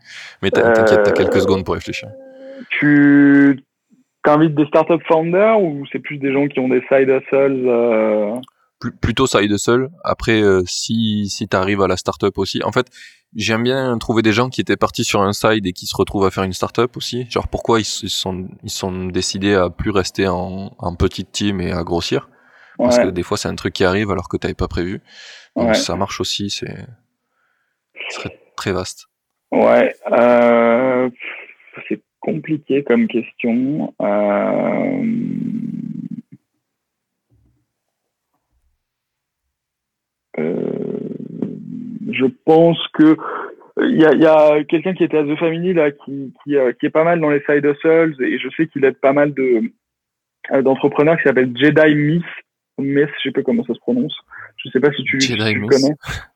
Mais t'inquiète, t'as quelques euh, secondes pour réfléchir. Tu t'invites des startup founders ou c'est plus des gens qui ont des side hustles euh... Plutôt side hustle. Après, euh, si, si t'arrives à la startup aussi. En fait, j'aime bien trouver des gens qui étaient partis sur un side et qui se retrouvent à faire une startup aussi. Genre pourquoi ils, sont, ils sont décidés à plus rester en, en petite team et à grossir? Parce que des fois, c'est un truc qui arrive alors que tu n'avais pas prévu. Donc ça marche aussi, c'est très vaste. Ouais, euh, c'est compliqué comme question. Euh... je pense que il y a, y a quelqu'un qui était à The Family là qui, qui, euh, qui, est pas mal dans les side hustles et je sais qu'il aide pas mal de euh, d'entrepreneurs qui s'appelle Jedi Miss Mess, je sais pas comment ça se prononce. Je sais pas si tu, connais. (laughs)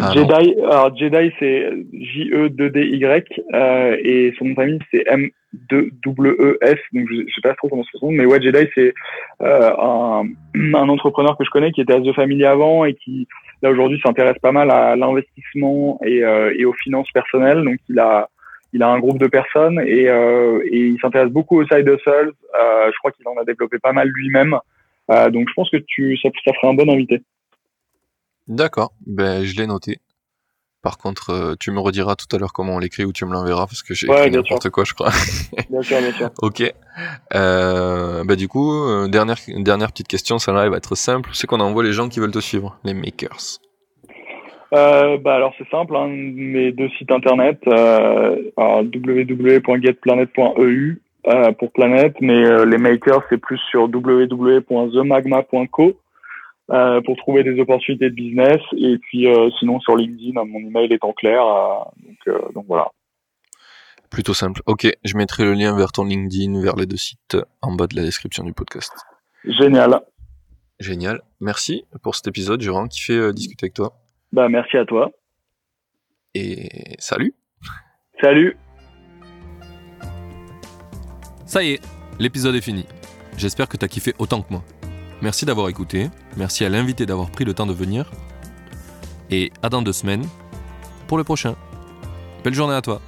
Ah, Jedi, alors Jedi c'est J-E-2-D-Y euh, et son nom de famille c'est M-2-W-E-S, donc je, sais pas trop comment se prononce, mais ouais Jedi c'est euh, un, un, entrepreneur que je connais qui était à The Family avant et qui là aujourd'hui s'intéresse pas mal à l'investissement et, euh, et aux finances personnelles, donc il a il a un groupe de personnes et, euh, et il s'intéresse beaucoup aux side hustles. Euh, je crois qu'il en a développé pas mal lui-même. Euh, donc je pense que tu, ça, ça ferait un bon invité. D'accord, ben, je l'ai noté. Par contre, euh, tu me rediras tout à l'heure comment on l'écrit ou tu me l'enverras parce que j'ai écrit n'importe quoi, je crois. (laughs) bien sûr, bien sûr. ok. Euh, bah du coup, euh, dernière dernière petite question, ça là va être simple. C'est qu'on envoie les gens qui veulent te suivre, les makers. Bah alors c'est simple, hein, mes deux sites internet, www.getplanet.eu pour Planète, mais les makers, c'est plus sur www.themagma.co euh, pour trouver des opportunités de business. Et puis sinon sur LinkedIn, mon email est en clair. donc, donc voilà. Plutôt simple. Ok, je mettrai le lien vers ton LinkedIn, vers les deux sites en bas de la description du podcast. Génial. Génial. Merci pour cet épisode. J'ai vraiment kiffé discuter avec toi. Bah merci à toi. Et salut. Salut. Ça y est, L'épisode est fini. J'espère que t'as kiffé autant que moi. Merci d'avoir écouté, merci à l'invité d'avoir pris le temps de venir. Et à dans deux semaines pour le prochain. Belle journée à toi.